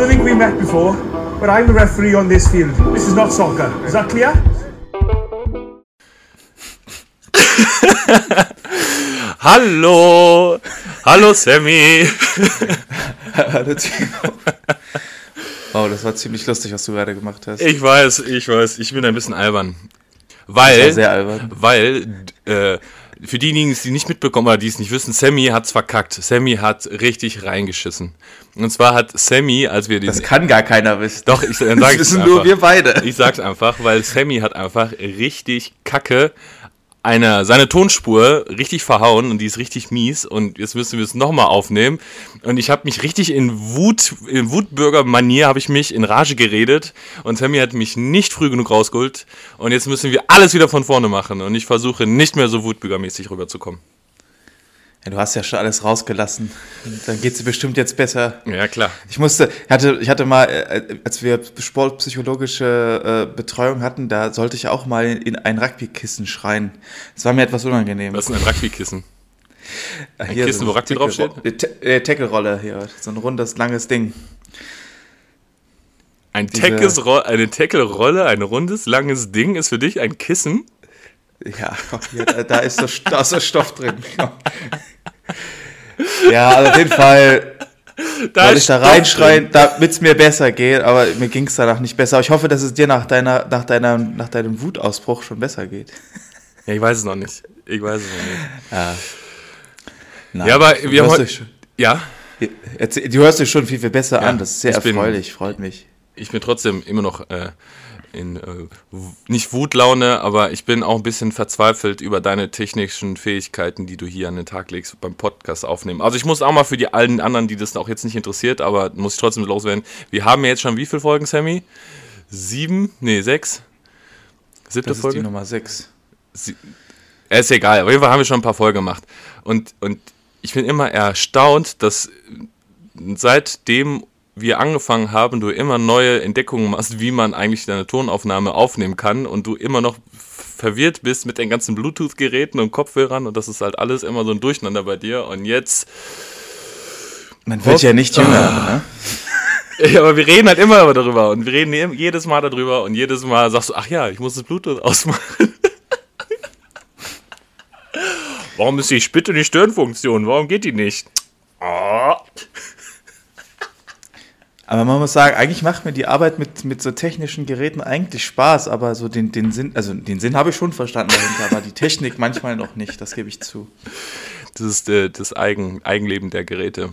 don't think we met before, but I'm the referee on this field. This is not soccer. Is that clear? Hallo! Hallo Sammy! Hallo Timo. Wow, das war ziemlich lustig, was du gerade gemacht hast. Ich weiß, ich weiß, ich bin ein bisschen albern. Das Weil, war sehr albern. weil, äh, für diejenigen, die es nicht mitbekommen oder die es nicht wissen, Sammy hat's verkackt. Sammy hat richtig reingeschissen. Und zwar hat Sammy, als wir den. Das kann gar keiner wissen. doch, ich dann das sag ich's wissen einfach. nur wir beide. Ich sag's einfach, weil Sammy hat einfach richtig kacke eine, seine Tonspur richtig verhauen und die ist richtig mies und jetzt müssen wir es nochmal aufnehmen und ich habe mich richtig in Wut, in Wutbürger-Manier habe ich mich in Rage geredet und Sammy hat mich nicht früh genug rausgeholt und jetzt müssen wir alles wieder von vorne machen und ich versuche nicht mehr so wutbürgermäßig rüberzukommen. Ja, du hast ja schon alles rausgelassen. Dann geht's dir bestimmt jetzt besser. Ja, klar. Ich musste, ich hatte, ich hatte mal, äh, als wir sportpsychologische äh, Betreuung hatten, da sollte ich auch mal in ein Rugbykissen schreien. Das war mir etwas unangenehm. Was ist denn ein Rugby-Kissen? ein Kissen, wo Rugby draufsteht? Äh, Tackle-Rolle hier, so ein rundes, langes Ding. Ein Diese- eine Tackle-Rolle, ein rundes, langes Ding ist für dich ein Kissen? Ja, hier, da, ist so, da ist so Stoff drin. Ja, also auf jeden Fall Da wollte ich da reinschreien, damit es mir besser geht, aber mir ging es danach nicht besser. Aber ich hoffe, dass es dir nach, deiner, nach, deiner, nach deinem Wutausbruch schon besser geht. Ja, ich weiß es noch nicht. Ich weiß es noch nicht. Ja, Nein, Ja, aber du wir haben hörst, heute- dich schon, Ja, du hörst dich schon viel, viel besser Ja, an. Das ist sehr ich bin- erfreulich, freut mich. ich bin trotzdem immer noch äh, in, äh, nicht Wutlaune, aber ich bin auch ein bisschen verzweifelt über deine technischen Fähigkeiten, die du hier an den Tag legst beim Podcast aufnehmen. Also ich muss auch mal für die allen anderen, die das auch jetzt nicht interessiert, aber muss ich trotzdem loswerden. Wir haben ja jetzt schon wie viele Folgen, Sammy? Sieben? Nee, sechs? Siebte Das ist die Folge? Nummer 6. Sie- ist egal, auf jeden Fall haben wir schon ein paar Folgen gemacht. Und, und ich bin immer erstaunt, dass seitdem wir angefangen haben, du immer neue Entdeckungen machst, wie man eigentlich deine Tonaufnahme aufnehmen kann und du immer noch verwirrt bist mit den ganzen Bluetooth-Geräten und Kopfhörern und das ist halt alles immer so ein Durcheinander bei dir und jetzt, Man wird ja nicht jünger, ne? ja, aber wir reden halt immer darüber und wir reden je- jedes Mal darüber und jedes Mal sagst du, ach ja, ich muss das Bluetooth ausmachen. Warum ist die Spitte die Störenfunktion? Warum geht die nicht? Oh. Aber man muss sagen, eigentlich macht mir die Arbeit mit, mit so technischen Geräten eigentlich Spaß, aber so den, den Sinn, also den Sinn habe ich schon verstanden dahinter, aber die Technik manchmal noch nicht, das gebe ich zu. Das ist äh, das Eigen, Eigenleben der Geräte.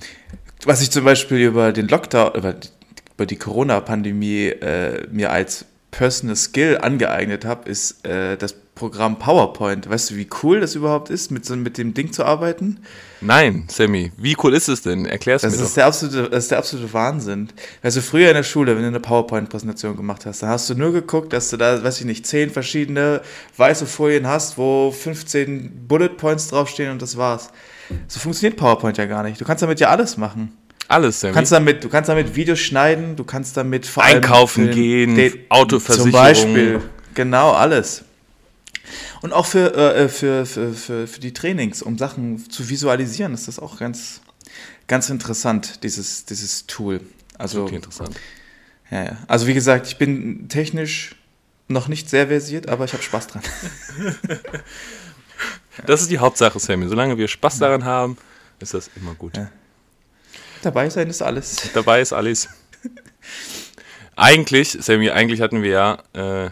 Was ich zum Beispiel über den Lockdown, über die, über die Corona-Pandemie äh, mir als Personal Skill angeeignet habe, ist äh, das Programm PowerPoint. Weißt du, wie cool das überhaupt ist, mit, so, mit dem Ding zu arbeiten? Nein, Sammy, wie cool ist es denn? Erklär's Das mir ist, doch. der absolute, das ist der absolute Wahnsinn. Also früher in der Schule, wenn du eine PowerPoint-Präsentation gemacht hast, dann hast du nur geguckt, dass du da, weiß ich nicht, zehn verschiedene weiße Folien hast, wo 15 Bullet Points draufstehen und das war's. So funktioniert PowerPoint ja gar nicht. Du kannst damit ja alles machen. Alles, Sammy. Du kannst damit, du kannst damit Videos schneiden, du kannst damit vor allem Einkaufen den- gehen, Autoversicherung. Zum Beispiel, genau, alles. Und auch für, äh, für, für, für, für die Trainings, um Sachen zu visualisieren, ist das auch ganz, ganz interessant, dieses, dieses Tool. Also, Okay, interessant. ja, ja. also wie gesagt, ich bin technisch noch nicht sehr versiert, aber ich habe Spaß dran. Das ist die Hauptsache, Sammy. Solange wir Spaß daran haben, ist das immer gut. Ja. Dabei sein ist alles. Dabei ist alles. Eigentlich, Sammy, eigentlich hatten wir ja, äh,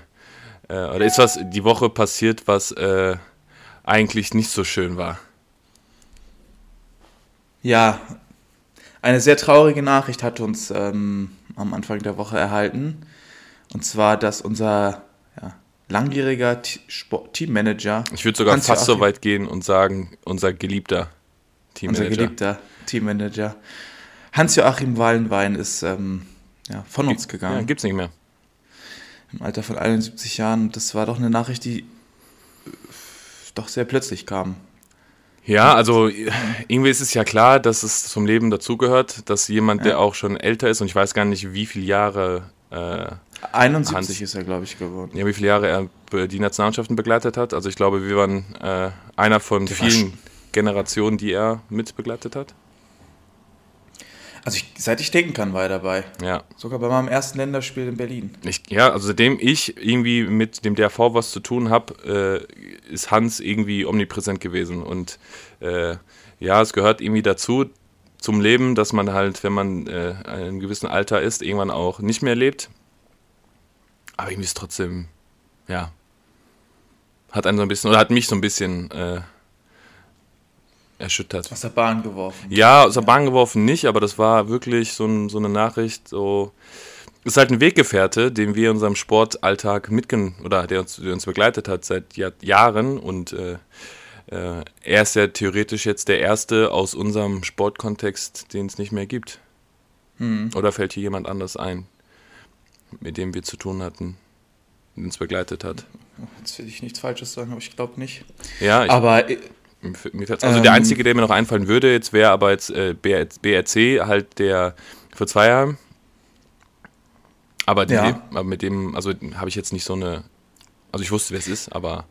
äh, oder ist was die Woche passiert, was äh, eigentlich nicht so schön war. Ja, eine sehr traurige Nachricht hat uns ähm, am Anfang der Woche erhalten. Und zwar, dass unser ja, langjähriger T- Sport- Teammanager, Ich würde sogar Hans-Joachim- fast so weit gehen und sagen, unser geliebter Teammanager. unser geliebter Teammanager, Hans-Joachim Wallenwein, ist ähm, ja, von uns Ja, gegangen. gibt's nicht mehr. Im Alter von 71 Jahren. Das war doch eine Nachricht, die äh, doch sehr plötzlich kam. Ja, also irgendwie ist es ja klar, dass es zum Leben dazugehört, dass jemand, der auch schon älter ist und ich weiß gar nicht, wie viele Jahre, äh, 71 Hans- ist er, glaube ich, geworden. ja, wie viele Jahre er die Nationalmannschaften begleitet hat. Also ich glaube, wir waren äh, einer von Der vielen Generationen, die er mit begleitet hat. Also ich, seit ich denken kann, war er dabei. Ja. Sogar bei meinem ersten Länderspiel in Berlin. Ich, ja, also seitdem ich irgendwie mit dem DRV was zu tun habe, äh, ist Hans irgendwie omnipräsent gewesen. Und äh, ja, es gehört irgendwie dazu, zum Leben, dass man halt, wenn man äh, in einem gewissen Alter ist, irgendwann auch nicht mehr lebt. Aber irgendwie ist trotzdem, ja, hat einen so ein bisschen, oder hat mich so ein bisschen äh, erschüttert. Aus der Bahn geworfen. Ja, aus der Bahn geworfen nicht, aber das war wirklich so, ein, so eine Nachricht, so ist halt ein Weggefährte, den wir in unserem Sportalltag mitgen oder der uns, der uns begleitet hat seit Jahr, Jahren und äh, äh, er ist ja theoretisch jetzt der Erste aus unserem Sportkontext, den es nicht mehr gibt. Hm. Oder fällt hier jemand anders ein, mit dem wir zu tun hatten, der uns begleitet hat? Jetzt will ich nichts Falsches sagen, aber ich glaube nicht. Ja, ich, Aber äh, also Ähm, der einzige, der mir noch einfallen würde, jetzt wäre aber jetzt äh, BR BRC halt der für Zweierheim. Aber, die, Ja. aber mit dem, also habe ich jetzt nicht so eine, also ich wusste, wer es ist, aber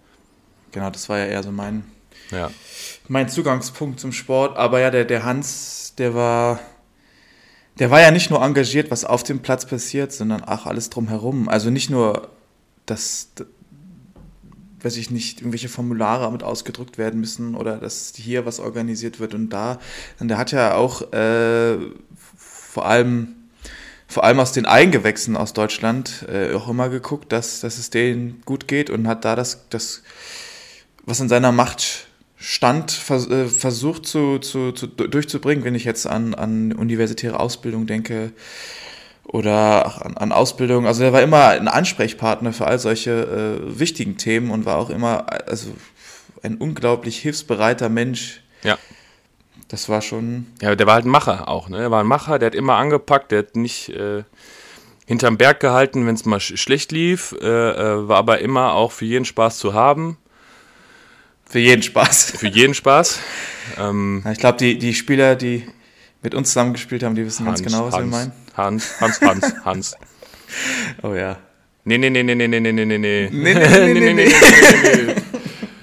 genau, das war ja eher so mein, ja. mein Zugangspunkt zum Sport. Aber ja, der, der Hans, der war, der war ja nicht nur engagiert, was auf dem Platz passiert, sondern auch alles drumherum. Also nicht nur, dass, d- weiß ich nicht, irgendwelche Formulare mit ausgedrückt werden müssen oder dass hier was organisiert wird und da. Und der hat ja auch äh, vor allem vor allem aus den Eigengewächsen aus Deutschland äh, auch immer geguckt, dass, dass es denen gut geht und hat da das, das was in seiner Macht stand, vers äh, versucht zu, zu, zu, durchzubringen, wenn ich jetzt an, an universitäre Ausbildung denke oder an, an Ausbildung. Also er war immer ein Ansprechpartner für all solche äh, wichtigen Themen und war auch immer also ein unglaublich hilfsbereiter Mensch. Ja. Das war schon, Ja, der war halt ein Macher auch, ne? Der war ein Macher, der hat immer angepackt, der hat nicht äh, hinterm Berg gehalten, wenn es mal sch schlecht lief, äh, äh, war aber immer auch für jeden Spaß zu haben, für jeden Spaß. für jeden Spaß. Ähm, Ich glaube, die, die Spieler, die mit uns zusammengespielt haben, die wissen ganz genau, was wir Hans, meinen. Hans, Hans, Hans, Hans. Oh ja. Nee, nee, nee, nee, nee, nee, nee, nee, nee. Nee, nee, nee, nee, nee.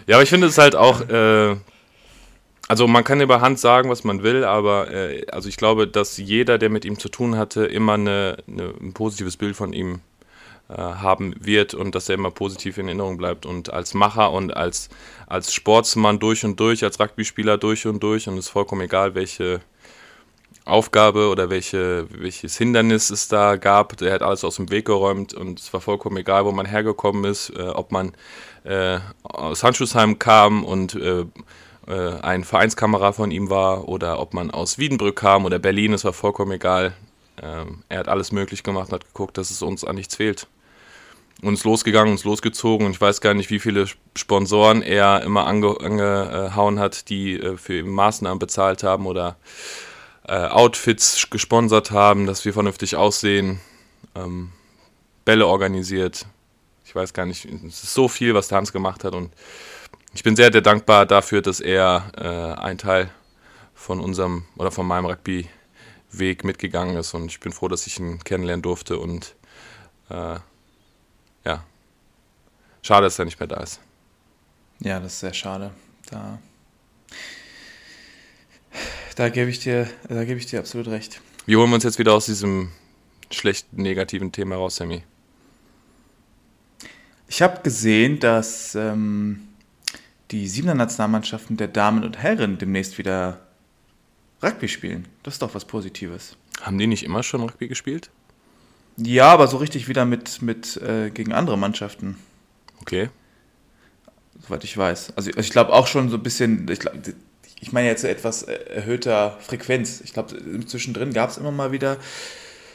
Ja, aber ich finde es halt auch, äh, also man kann über Hans sagen, was man will, aber äh, also ich glaube, dass jeder, der mit ihm zu tun hatte, immer eine, eine, ein positives Bild von ihm äh, haben wird und dass er immer positiv in Erinnerung bleibt und als Macher und als, als Sportsmann durch und durch, als Rugby-Spieler durch und durch und es ist vollkommen egal, welche Aufgabe oder welche, welches Hindernis es da gab. Der hat alles aus dem Weg geräumt und es war vollkommen egal, wo man hergekommen ist, äh, ob man äh, aus Handschuhsheim kam und äh, äh, ein Vereinskamerad von ihm war oder ob man aus Wiedenbrück kam oder Berlin, es war vollkommen egal. Ähm, er hat alles möglich gemacht und hat geguckt, dass es uns an nichts fehlt. Uns losgegangen, uns losgezogen und ich weiß gar nicht, wie viele Sponsoren er immer ange angehauen hat, die äh, für Maßnahmen bezahlt haben oder äh, Outfits gesponsert haben, dass wir vernünftig aussehen, ähm, Bälle organisiert. Ich weiß gar nicht, es ist so viel, was der Hans gemacht hat und ich bin sehr, sehr dankbar dafür, dass er äh, ein Teil von unserem oder von meinem Rugby-Weg mitgegangen ist und ich bin froh, dass ich ihn kennenlernen durfte und äh, ja, schade, dass er nicht mehr da ist. Ja, das ist sehr schade. Da, da gebe ich dir, da gebe ich dir absolut recht. Wie holen wir uns jetzt wieder aus diesem schlechten, negativen Thema raus, Sammy? Ich habe gesehen, dass ähm, die Siebener Nationalmannschaften der Damen und Herren demnächst wieder Rugby spielen. Das ist doch was Positives. Haben die nicht immer schon Rugby gespielt? Ja, aber so richtig wieder mit, mit äh, gegen andere Mannschaften, Okay. soweit ich weiß. Also ich glaube auch schon so ein bisschen, ich, glaub, ich meine jetzt etwas äh, erhöhter Frequenz. Ich glaube, zwischendrin gab es immer mal wieder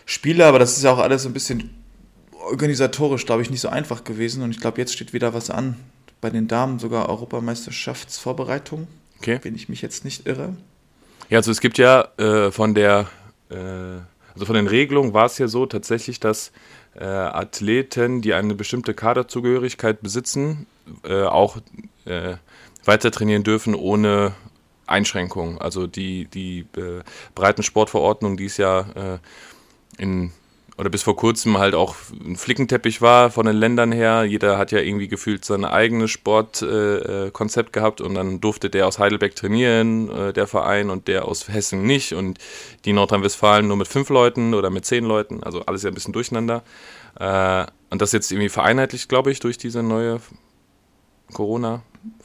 Spiele, aber das ist ja auch alles so ein bisschen organisatorisch, glaube ich, nicht so einfach gewesen. Und ich glaube, jetzt steht wieder was an. Bei den Damen sogar Europameisterschaftsvorbereitung, Okay. wenn ich mich jetzt nicht irre. Ja, also es gibt ja äh, von der, äh, also von den Regelungen war es ja so tatsächlich, dass äh, Athleten, die eine bestimmte Kaderzugehörigkeit besitzen, äh, auch äh, weiter trainieren dürfen ohne Einschränkung. Also die, die äh, Breitensportverordnung, die ist ja äh, in oder bis vor kurzem halt auch ein Flickenteppich war von den Ländern her. Jeder hat ja irgendwie gefühlt sein eigenes Sportkonzept äh, gehabt und dann durfte der aus Heidelberg trainieren, äh, der Verein, und der aus Hessen nicht und die Nordrhein-Westfalen nur mit fünf Leuten oder mit zehn Leuten, also alles ja ein bisschen durcheinander. Äh, und das jetzt irgendwie vereinheitlicht, glaube ich, durch diese neue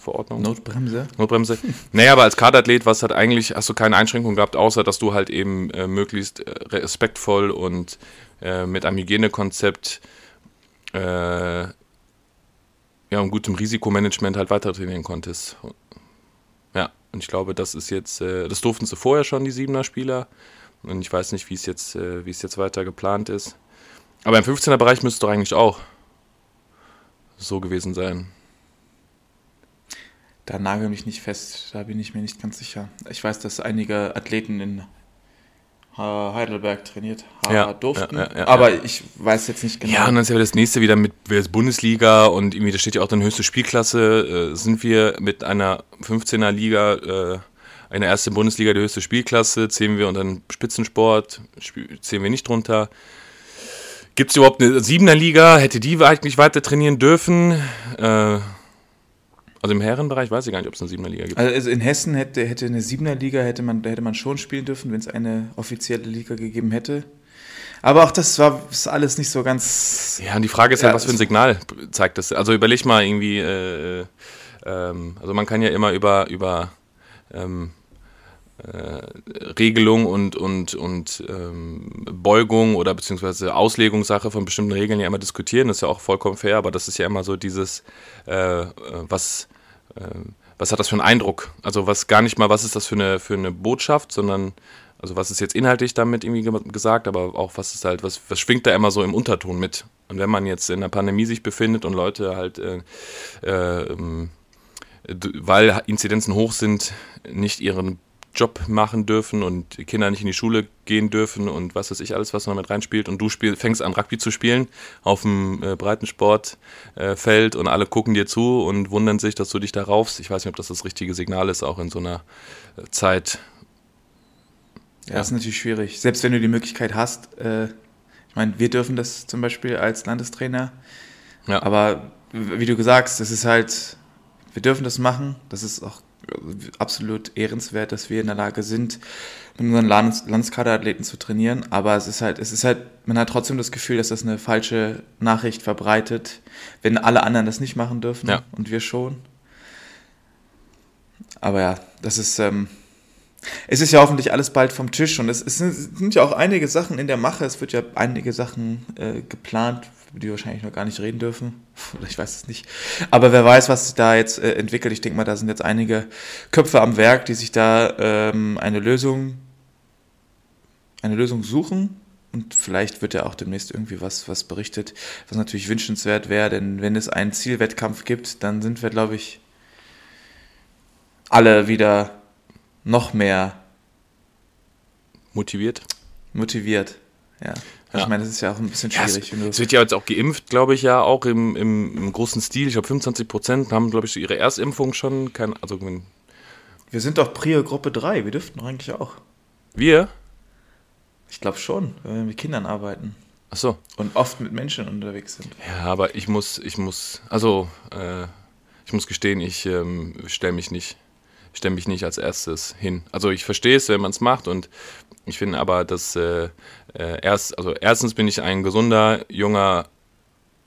Corona-Verordnung. Notbremse. Notbremse. naja, aber als Kaderathlet was hat eigentlich, hast du keine Einschränkungen gehabt, außer dass du halt eben äh, möglichst äh, respektvoll und äh, mit einem Hygienekonzept äh, ja, und gutem Risikomanagement halt weiter trainieren konntest. Ja, und ich glaube, das ist jetzt, äh, das durften sie vorher schon, die Siebener Spieler. Und ich weiß nicht, wie es jetzt, äh, wie es jetzt weiter geplant ist. Aber im 15er Bereich müsste es doch eigentlich auch so gewesen sein. Da nagel mich nicht fest, da bin ich mir nicht ganz sicher. Ich weiß, dass einige Athleten in Heidelberg trainiert ja, durften, ja, ja, aber ich weiß jetzt nicht genau. Ja, und dann ist ja das nächste wieder mit Bundesliga und irgendwie, da steht ja auch dann höchste Spielklasse, äh, sind wir mit einer 15er Liga, äh, eine erste Bundesliga, die höchste Spielklasse, zählen wir unter den Spitzensport, zählen wir nicht drunter. Gibt es überhaupt eine Siebener Liga? Hätte die eigentlich weiter trainieren dürfen? Äh, also im Herrenbereich weiß ich gar nicht, ob es eine Siebener Liga gibt. Also in Hessen hätte, hätte eine Siebener Liga, hätte man, hätte man schon spielen dürfen, wenn es eine offizielle Liga gegeben hätte. Aber auch das war ist alles nicht so ganz. Ja, und die Frage ist ja, halt, was für ein Signal zeigt das. Also überleg mal irgendwie, äh, äh, ähm, also man kann ja immer über, über ähm, äh, Regelung und, und, und ähm, Beugung oder beziehungsweise Auslegungssache von bestimmten Regeln ja immer diskutieren. Das ist ja auch vollkommen fair, aber das ist ja immer so dieses, äh, was, äh, was hat das für einen Eindruck? Also was gar nicht mal, was ist das für eine, für eine Botschaft, sondern also was ist jetzt inhaltlich damit irgendwie gesagt, aber auch was ist halt, was, was schwingt da immer so im Unterton mit? Und wenn man jetzt in der Pandemie sich befindet und Leute halt äh, äh, weil Inzidenzen hoch sind, nicht ihren Job machen dürfen und die Kinder nicht in die Schule gehen dürfen und was weiß ich alles, was noch mit reinspielt. Und du spiel, fängst an, Rugby zu spielen auf dem äh, Breitensportfeld äh, und alle gucken dir zu und wundern sich, dass du dich da raufst. Ich weiß nicht, ob das das richtige Signal ist, auch in so einer äh, Zeit. Ja, das ist natürlich schwierig. Selbst wenn du die Möglichkeit hast, äh, ich meine, wir dürfen das zum Beispiel als Landestrainer. Ja. Aber wie du sagst, es ist halt, wir dürfen das machen. Das ist auch absolut ehrenswert, dass wir in der Lage sind, mit unseren Landes Landskaderathleten zu trainieren. Aber es ist halt, es ist halt, man hat trotzdem das Gefühl, dass das eine falsche Nachricht verbreitet, wenn alle anderen das nicht machen dürfen ja. und wir schon. Aber ja, das ist, ähm, es ist ja hoffentlich alles bald vom Tisch und es, es sind ja auch einige Sachen in der Mache. Es wird ja einige Sachen äh, geplant, über die wir wahrscheinlich noch gar nicht reden dürfen. Oder ich weiß es nicht. Aber wer weiß, was sich da jetzt äh, entwickelt. Ich denke mal, da sind jetzt einige Köpfe am Werk, die sich da ähm, eine Lösung, eine Lösung suchen. Und vielleicht wird ja auch demnächst irgendwie was, was berichtet, was natürlich wünschenswert wäre, denn wenn es einen Zielwettkampf gibt, dann sind wir, glaube ich, alle wieder noch mehr motiviert. Motiviert, ja. Ja. Ich meine, das ist ja auch ein bisschen schwierig. Ja, es, es, wird ja jetzt auch geimpft, glaube ich, ja, auch im, im, im großen Stil. Ich glaube, 25 Prozent haben, glaube ich, ihre Erstimpfung schon. Kein, also, wir sind doch Prio Gruppe 3, wir dürften eigentlich auch. Wir? Ich glaube schon, wenn wir mit Kindern arbeiten. Ach so. Und oft mit Menschen unterwegs sind. Ja, aber ich muss, ich muss, also, äh, ich muss gestehen, ich ähm, stelle mich nicht stelle mich nicht als erstes hin. Also ich verstehe es, wenn man es macht und ich finde aber, dass äh, äh, erst, also erstens bin ich ein gesunder, junger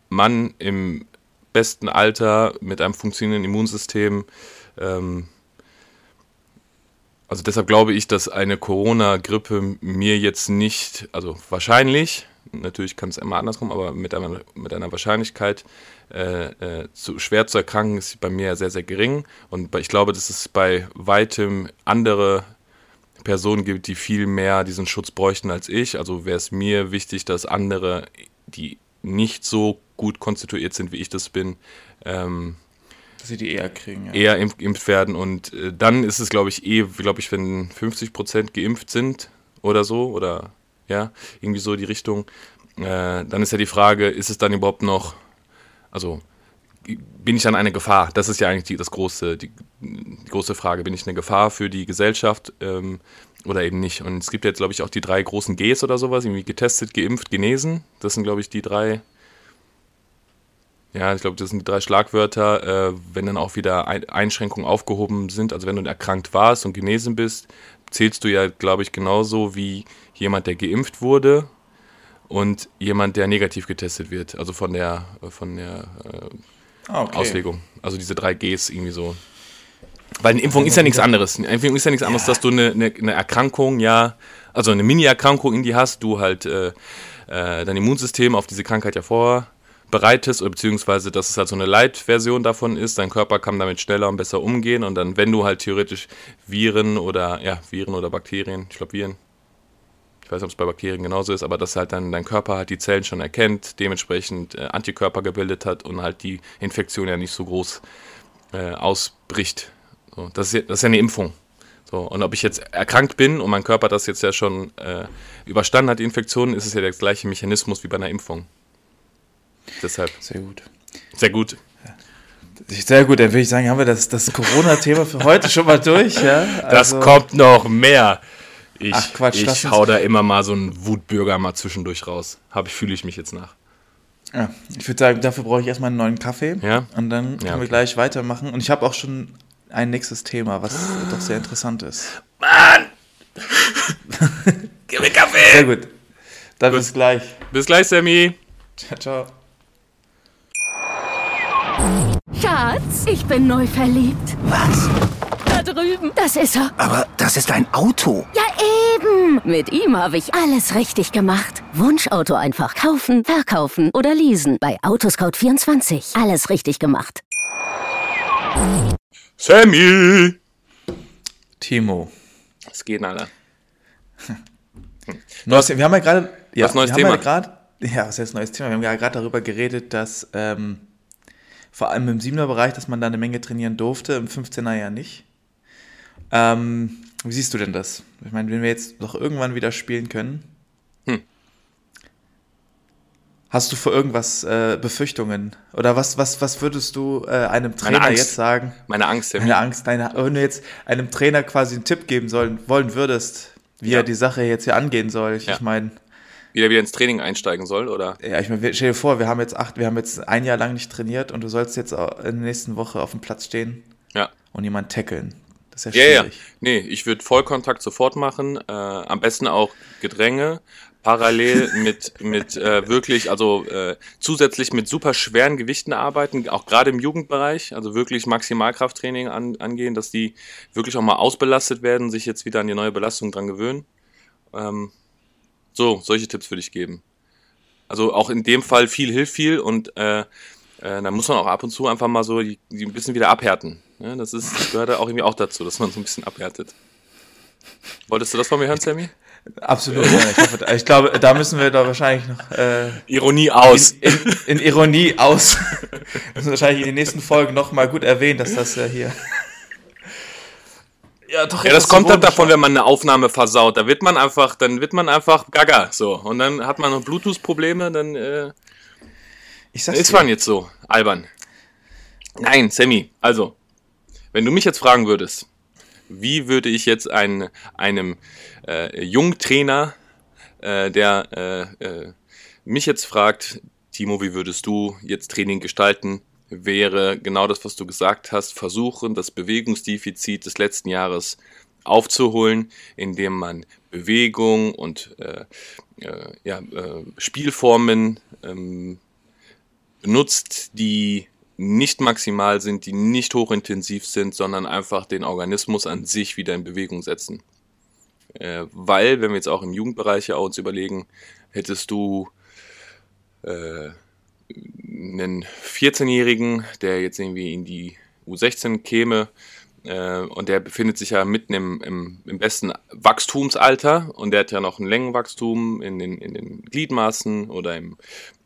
Mann im besten Alter mit einem funktionierenden Immunsystem. Ähm, also deshalb glaube ich, dass eine Corona-Grippe mir jetzt nicht, also wahrscheinlich, natürlich kann es immer anders kommen, aber mit einer, mit einer Wahrscheinlichkeit äh, äh, zu, schwer zu erkranken ist bei mir sehr, sehr gering. Und ich glaube, dass es bei weitem andere Personen gibt, die viel mehr diesen Schutz bräuchten als ich. Also wäre es mir wichtig, dass andere, die nicht so gut konstituiert sind, wie ich das bin, ähm, dass sie die eher kriegen. Ja. Eher impft werden. Und äh, dann ist es, glaube ich, eh, glaube ich, wenn 50 Prozent geimpft sind oder so, oder ja, irgendwie so die Richtung, äh, dann ist ja die Frage, ist es dann überhaupt noch, also bin ich dann eine Gefahr? Das ist ja eigentlich die, das große, die, die, große Frage. Bin ich eine Gefahr für die Gesellschaft? Ähm, oder eben nicht. Und es gibt jetzt, glaube ich, auch die drei großen Gs oder sowas, irgendwie getestet, geimpft, genesen. Das sind, glaube ich, die drei, ja, ich glaube, das sind die drei Schlagwörter. Äh, wenn dann auch wieder Ein Einschränkungen aufgehoben sind, also wenn du erkrankt warst und genesen bist, zählst du ja, glaube ich, genauso wie jemand, der geimpft wurde und jemand, der negativ getestet wird. Also von der, von der äh, Ah, okay. Auslegung. Also diese drei Gs irgendwie so. Weil eine Impfung ist ja nichts anderes. Eine Impfung ist ja nichts anderes, dass du eine, eine, eine Erkrankung, ja, also eine Mini-Erkrankung in die hast, du halt äh, äh, dein Immunsystem auf diese Krankheit ja vorbereitest, oder beziehungsweise dass es halt so eine Light-Version davon ist, dein Körper kann damit schneller und besser umgehen und dann, wenn du halt theoretisch Viren oder, ja, Viren oder Bakterien, ich glaube Viren, ich weiß nicht, ob es bei Bakterien genauso ist, aber dass halt dann dein Körper halt die Zellen schon erkennt, dementsprechend äh, Antikörper gebildet hat und halt die Infektion ja nicht so groß äh, ausbricht. So, das, ist ja, das ist ja eine Impfung. So, und ob ich jetzt erkrankt bin und mein Körper das jetzt ja schon äh, überstanden hat, die Infektion, ist es ja der gleiche Mechanismus wie bei einer Impfung. Deshalb Sehr gut. sehr gut. Sehr gut, dann würde ich sagen, haben wir das, das Corona-Thema für heute schon mal durch. Ja? Das Also- kommt noch mehr. Ich, Ach, Quatsch, ich uns- hau da immer mal so einen Wutbürger mal zwischendurch raus. Hab ich, fühle ich mich jetzt nach. Ja, ich würde sagen, dafür brauche ich erstmal einen neuen Kaffee. Ja? Und dann können Ja, wir okay. gleich weitermachen. Und ich habe auch schon ein nächstes Thema, was doch sehr interessant ist. Mann! Gib mir Kaffee! Sehr gut. Dann bis gleich. Bis gleich, Sammy. Ciao, ciao. Schatz, ich bin neu verliebt. Was? Drüben. Das ist er. Aber das ist ein Auto. Ja, eben. Mit ihm habe ich alles richtig gemacht. Wunschauto einfach kaufen, verkaufen oder leasen. Bei Autoscout24. Alles richtig gemacht. Sammy! Timo. Was geht, Alter? Neues, wir haben ja gerade. Ja, Was neues wir Thema? Ja, gerade, ja, was heißt neues Thema? Wir haben ja gerade darüber geredet, dass ähm, vor allem im 7er Bereich, dass man da eine Menge trainieren durfte, im 15er ja nicht. Ähm, wie siehst du denn das? Ich meine, wenn wir jetzt doch irgendwann wieder spielen können. Hm. Hast du vor irgendwas äh, Befürchtungen? Oder was, was, was würdest du äh, einem Trainer jetzt sagen? Meine Angst, Sammy. Eine Angst, deine, wenn du jetzt einem Trainer quasi einen Tipp geben sollen, wollen würdest, wie Ja. er die Sache jetzt hier angehen soll. Ich Ja. meine, Wie der wieder ins Training einsteigen soll, oder? ja, ich meine, stell dir vor, wir haben jetzt acht, wir haben jetzt ein Jahr lang nicht trainiert und du sollst jetzt in der nächsten Woche auf dem Platz stehen Ja. und jemanden tackeln. Das ist ja Ja, ja. Nee, ich würde Vollkontakt sofort machen. Äh, am besten auch Gedränge. Parallel mit, mit äh, wirklich, also äh, zusätzlich mit super schweren Gewichten arbeiten, auch gerade im Jugendbereich, also wirklich Maximalkrafttraining an, angehen, dass die wirklich auch mal ausbelastet werden, sich jetzt wieder an die neue Belastung dran gewöhnen. Ähm, so, solche Tipps würde ich geben. Also auch in dem Fall viel hilft viel und äh, äh, da muss man auch ab und zu einfach mal so die, die ein bisschen wieder abhärten. Ja, das ist, das gehört auch irgendwie auch dazu, dass man so ein bisschen abhärtet. Wolltest du das von mir hören, Sammy? Absolut. ja, ich, hoffe, ich glaube, da müssen wir da wahrscheinlich noch äh, Ironie aus. in, in Ironie aus. müssen wir wahrscheinlich in den nächsten Folgen noch mal gut erwähnen, dass das ja hier. Ja, doch. Ja, das kommt halt davon, wenn man eine Aufnahme versaut. Da wird man einfach, dann wird man einfach gaga. So. Und dann hat man noch Bluetooth-Probleme, dann äh, Ich sag's ist dir. man jetzt so. Albern. Nein, Sammy, also, wenn du mich jetzt fragen würdest, wie würde ich jetzt ein, einem äh, Jungtrainer, äh, der äh, äh, mich jetzt fragt, Timo, wie würdest du jetzt Training gestalten, wäre genau das, was du gesagt hast, versuchen, das Bewegungsdefizit des letzten Jahres aufzuholen, indem man Bewegung und äh, äh, ja, äh, Spielformen ähm, benutzt, die nicht maximal sind, die nicht hochintensiv sind, sondern einfach den Organismus an sich wieder in Bewegung setzen. Äh, weil, wenn wir jetzt auch im Jugendbereich ja uns überlegen, hättest du äh, einen 14-Jährigen, der jetzt irgendwie in die U16 käme äh, und der befindet sich ja mitten im, im, im besten Wachstumsalter und der hat ja noch ein Längenwachstum in den, in den Gliedmaßen oder im,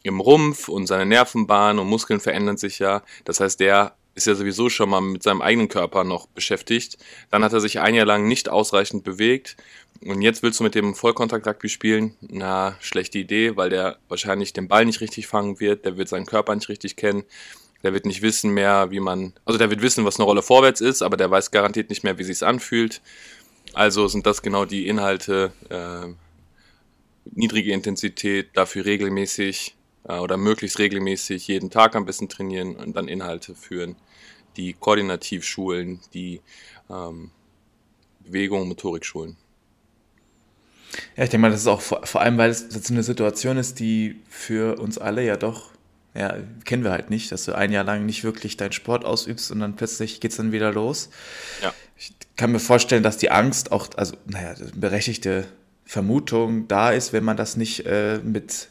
im Rumpf und seine Nervenbahn und Muskeln verändern sich ja. Das heißt, der ist ja sowieso schon mal mit seinem eigenen Körper noch beschäftigt. Dann hat er sich ein Jahr lang nicht ausreichend bewegt. Und jetzt willst du mit dem Vollkontakt-Rugby spielen? Na, schlechte Idee, weil der wahrscheinlich den Ball nicht richtig fangen wird, der wird seinen Körper nicht richtig kennen, der wird nicht wissen mehr, wie man, also der wird wissen, was eine Rolle vorwärts ist, aber der weiß garantiert nicht mehr, wie sich's anfühlt. Also sind das genau die Inhalte, äh, niedrige Intensität, dafür regelmäßig oder möglichst regelmäßig jeden Tag am besten trainieren und dann Inhalte führen, die koordinativ schulen, die ähm, Bewegung und Motorik schulen. Ja, ich denke mal, das ist auch vor, vor allem, weil es eine Situation ist, die für uns alle ja doch, ja, kennen wir halt nicht, dass du ein Jahr lang nicht wirklich deinen Sport ausübst und dann plötzlich geht es dann wieder los. Ja. Ich kann mir vorstellen, dass die Angst auch, also, naja, berechtigte Vermutung da ist, wenn man das nicht äh, mit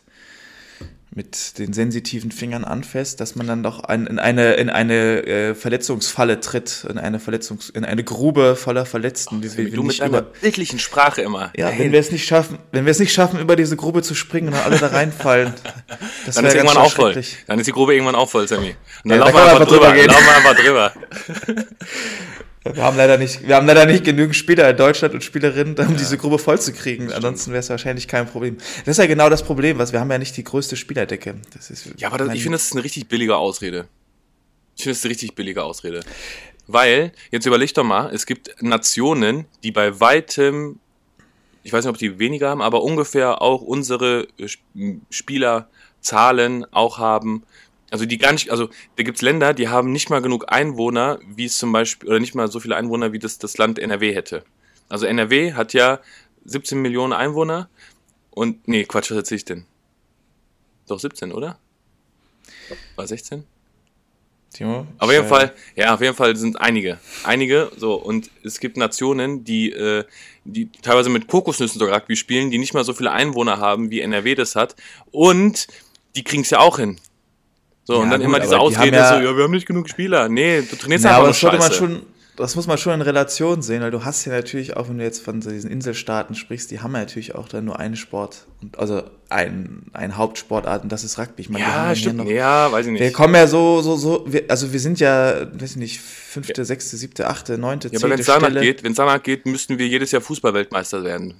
mit den sensitiven Fingern anfasst, dass man dann doch ein, in eine, in eine äh, Verletzungsfalle tritt, in eine Verletzungs, in eine Grube voller Verletzten. Die wir, du mit deiner bildlichen Sprache immer. Ja, wenn wir es nicht schaffen, wenn wir es nicht schaffen, über diese Grube zu springen und dann alle da reinfallen, das dann ist irgendwann auch voll. Dann ist die Grube irgendwann auch voll, Sammy. Und dann ja, laufen wir einfach drüber, gehen. laufen wir einfach drüber. Wir haben leider nicht, wir haben leider nicht genügend Spieler in Deutschland und Spielerinnen, um ja. diese Grube voll zu kriegen. Ansonsten wäre es wahrscheinlich kein Problem. Das ist ja genau das Problem, was wir haben ja nicht die größte Spielerdecke. Das ist, ja, aber das, ich finde, das ist eine richtig billige Ausrede. Ich finde, das ist eine richtig billige Ausrede. Weil, jetzt überleg doch mal, es gibt Nationen, die bei weitem, ich weiß nicht, ob die weniger haben, aber ungefähr auch unsere Spielerzahlen auch haben, also die gar nicht, also da gibt's Länder, die haben nicht mal genug Einwohner, wie es zum Beispiel, oder nicht mal so viele Einwohner, wie das das Land NRW hätte. Also NRW hat ja 17 Millionen Einwohner und, nee, Quatsch, was erzähl ich denn? Doch 17, oder? War 16? Timo? Auf jeden Fall, ja, auf jeden Fall sind einige. Einige, so, und es gibt Nationen, die, äh, die teilweise mit Kokosnüssen sogar Rugby spielen, die nicht mal so viele Einwohner haben, wie NRW das hat. Und die kriegen's ja auch hin. So, ja, und dann gut, immer diese Ausrede, ja, so, ja, wir haben nicht genug Spieler. Nee, du trainierst ja, einfach aber das sollte man schon, das muss man schon in Relation sehen, weil du hast ja natürlich auch, wenn du jetzt von diesen Inselstaaten sprichst, die haben ja natürlich auch dann nur einen Sport, also ein, ein Hauptsportart und das ist Rugby. Ich meine, ja, stimmt, noch, ja, weiß ich nicht. Wir kommen ja so, so, so, wir, also wir sind ja, weiß ich nicht, fünfte, ja. sechste, siebte, achte, neunte, zehnte Ja, aber wenn es danach geht, wenn es danach geht, müssten wir jedes Jahr Fußballweltmeister werden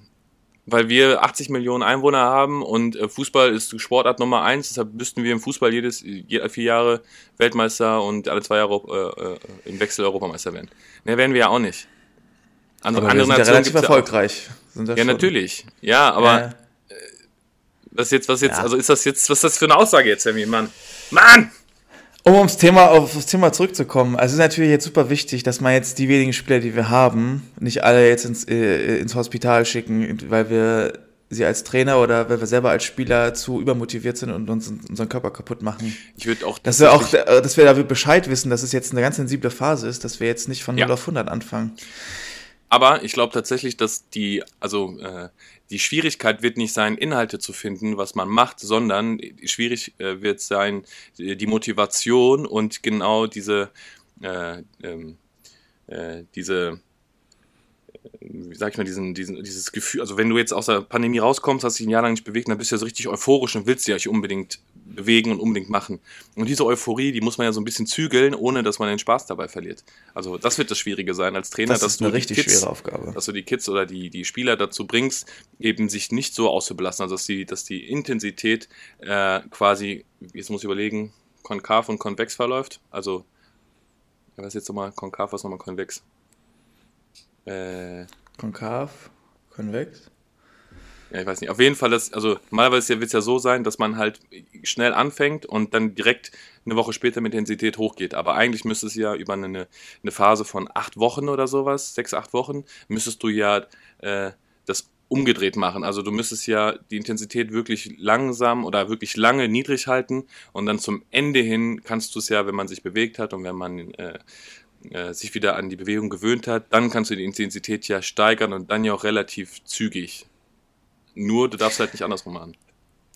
weil wir 80 Millionen Einwohner haben und äh, Fußball ist Sportart Nummer eins, deshalb müssten wir im Fußball jedes vier Jahre Weltmeister und alle zwei Jahre äh, äh, im Wechsel Europameister werden. Ne, werden wir ja auch nicht. Andere, aber andere wir sind ja relativ erfolgreich. ja, ja natürlich. Ja, aber ja. was jetzt, was jetzt, ja. also ist das jetzt, was ist das für eine Aussage jetzt, Sammy? Mann. Mann! Um aufs Thema, auf das Thema zurückzukommen, also es ist natürlich jetzt super wichtig, dass man jetzt die wenigen Spieler, die wir haben, nicht alle jetzt ins, äh, ins Hospital schicken, weil wir sie als Trainer oder weil wir selber als Spieler zu übermotiviert sind und uns unseren Körper kaputt machen. Ich würde auch, dass wir auch, dass wir da Bescheid wissen, dass es jetzt eine ganz sensible Phase ist, dass wir jetzt nicht von 0 ja. auf 100 anfangen. Aber ich glaube tatsächlich, dass die, also äh, die Schwierigkeit wird nicht sein, Inhalte zu finden, was man macht, sondern schwierig äh, wird sein, die Motivation und genau diese, äh, ähm, äh, diese wie sag ich mal, diesen, diesen, dieses Gefühl, also wenn du jetzt aus der Pandemie rauskommst, hast dich ein Jahr lang nicht bewegt, dann bist du ja so richtig euphorisch und willst dich ja unbedingt bewegen und unbedingt machen. Und diese Euphorie, die muss man ja so ein bisschen zügeln, ohne dass man den Spaß dabei verliert. Also das wird das Schwierige sein als Trainer, das dass du die Kids, dass du die Kids oder die, die Spieler dazu bringst, eben sich nicht so auszubelassen, also dass die, dass die Intensität äh, quasi, jetzt muss ich überlegen, konkav und konvex verläuft. Also, was jetzt nochmal konkav, was nochmal konvex? Äh, Konkav, konvex. Ja, ich weiß nicht. Auf jeden Fall, das, also normalerweise wird es ja so sein, dass man halt schnell anfängt und dann direkt eine Woche später mit Intensität hochgeht. Aber eigentlich müsste es ja über eine, eine Phase von acht Wochen oder sowas, sechs, acht Wochen, müsstest du ja äh, das umgedreht machen. Also du müsstest ja die Intensität wirklich langsam oder wirklich lange niedrig halten und dann zum Ende hin kannst du es ja, wenn man sich bewegt hat und wenn man äh, äh, sich wieder an die Bewegung gewöhnt hat, dann kannst du die Intensität ja steigern und dann ja auch relativ zügig. Nur du darfst halt nicht andersrum machen.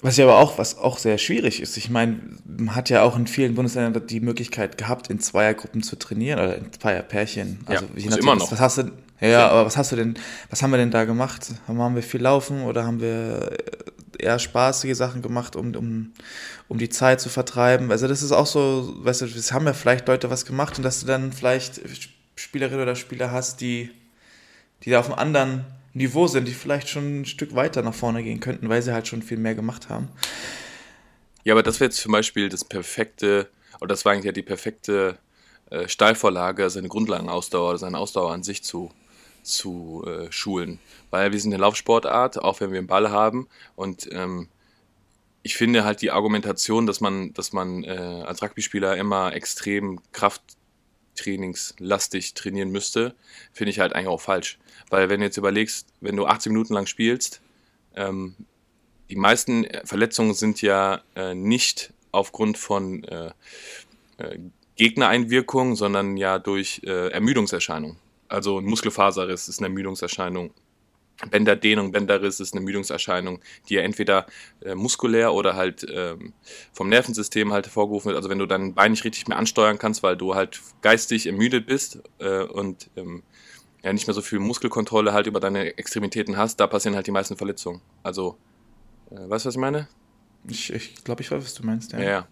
Was ja aber auch, was auch sehr schwierig ist. Ich meine, man hat ja auch in vielen Bundesländern die Möglichkeit gehabt, in Zweiergruppen zu trainieren oder in Zweierpärchen. Also ja, je nachdem, immer noch. Was, hast du, ja, ja, aber was hast du denn, was haben wir denn da gemacht? Haben wir viel laufen oder haben wir eher spaßige Sachen gemacht, um, um, um die Zeit zu vertreiben? Also das ist auch so, weißt du, es haben ja vielleicht Leute was gemacht und dass du dann vielleicht Spielerinnen oder Spieler hast, die, die da auf einem anderen Niveau sind, die vielleicht schon ein Stück weiter nach vorne gehen könnten, weil sie halt schon viel mehr gemacht haben. Ja, aber das wäre jetzt zum Beispiel das perfekte, oder das war eigentlich ja die perfekte äh, Steilvorlage, seine Grundlagenausdauer, seine Ausdauer an sich zu, zu äh, schulen. Weil wir sind eine Laufsportart, auch wenn wir einen Ball haben. Und ähm, ich finde halt die Argumentation, dass man, dass man äh, als Rugby-Spieler immer extrem krafttrainingslastig trainieren müsste, finde ich halt eigentlich auch falsch. Weil wenn du jetzt überlegst, wenn du 18 Minuten lang spielst, ähm, die meisten Verletzungen sind ja äh, nicht aufgrund von äh, äh, Gegnereinwirkung, sondern ja durch äh, Ermüdungserscheinungen. Also ein Muskelfaserriss ist eine Ermüdungserscheinung. Bänderdehnung, Bänderriss ist eine Ermüdungserscheinung, die ja entweder äh, muskulär oder halt ähm, vom Nervensystem halt hervorgerufen wird. Also wenn du dein Bein nicht richtig mehr ansteuern kannst, weil du halt geistig ermüdet bist äh, und ähm, ja nicht mehr so viel Muskelkontrolle halt über deine Extremitäten hast, da passieren halt die meisten Verletzungen. Also, äh, weißt du, was ich meine? Ich, ich glaube, ich weiß, was du meinst. Ja, ja.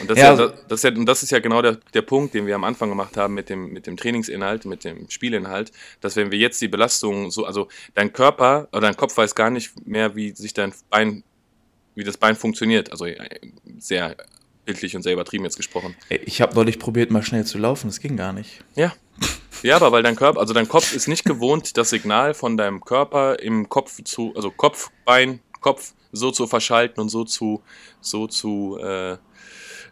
Und, das, Ja, ist ja, also- das, ja, und das ist ja genau der, der Punkt, den wir am Anfang gemacht haben mit dem, mit dem Trainingsinhalt, mit dem Spielinhalt, dass wenn wir jetzt die Belastung so, also dein Körper oder dein Kopf weiß gar nicht mehr, wie sich dein Bein, wie das Bein funktioniert. Also äh, sehr bildlich und sehr übertrieben jetzt gesprochen. Ich habe neulich probiert, mal schnell zu laufen. Das ging gar nicht. Ja. Ja, aber weil dein Körper, also dein Kopf ist nicht gewohnt, das Signal von deinem Körper im Kopf zu, also Kopf, Bein, Kopf so zu verschalten und so zu, so zu äh,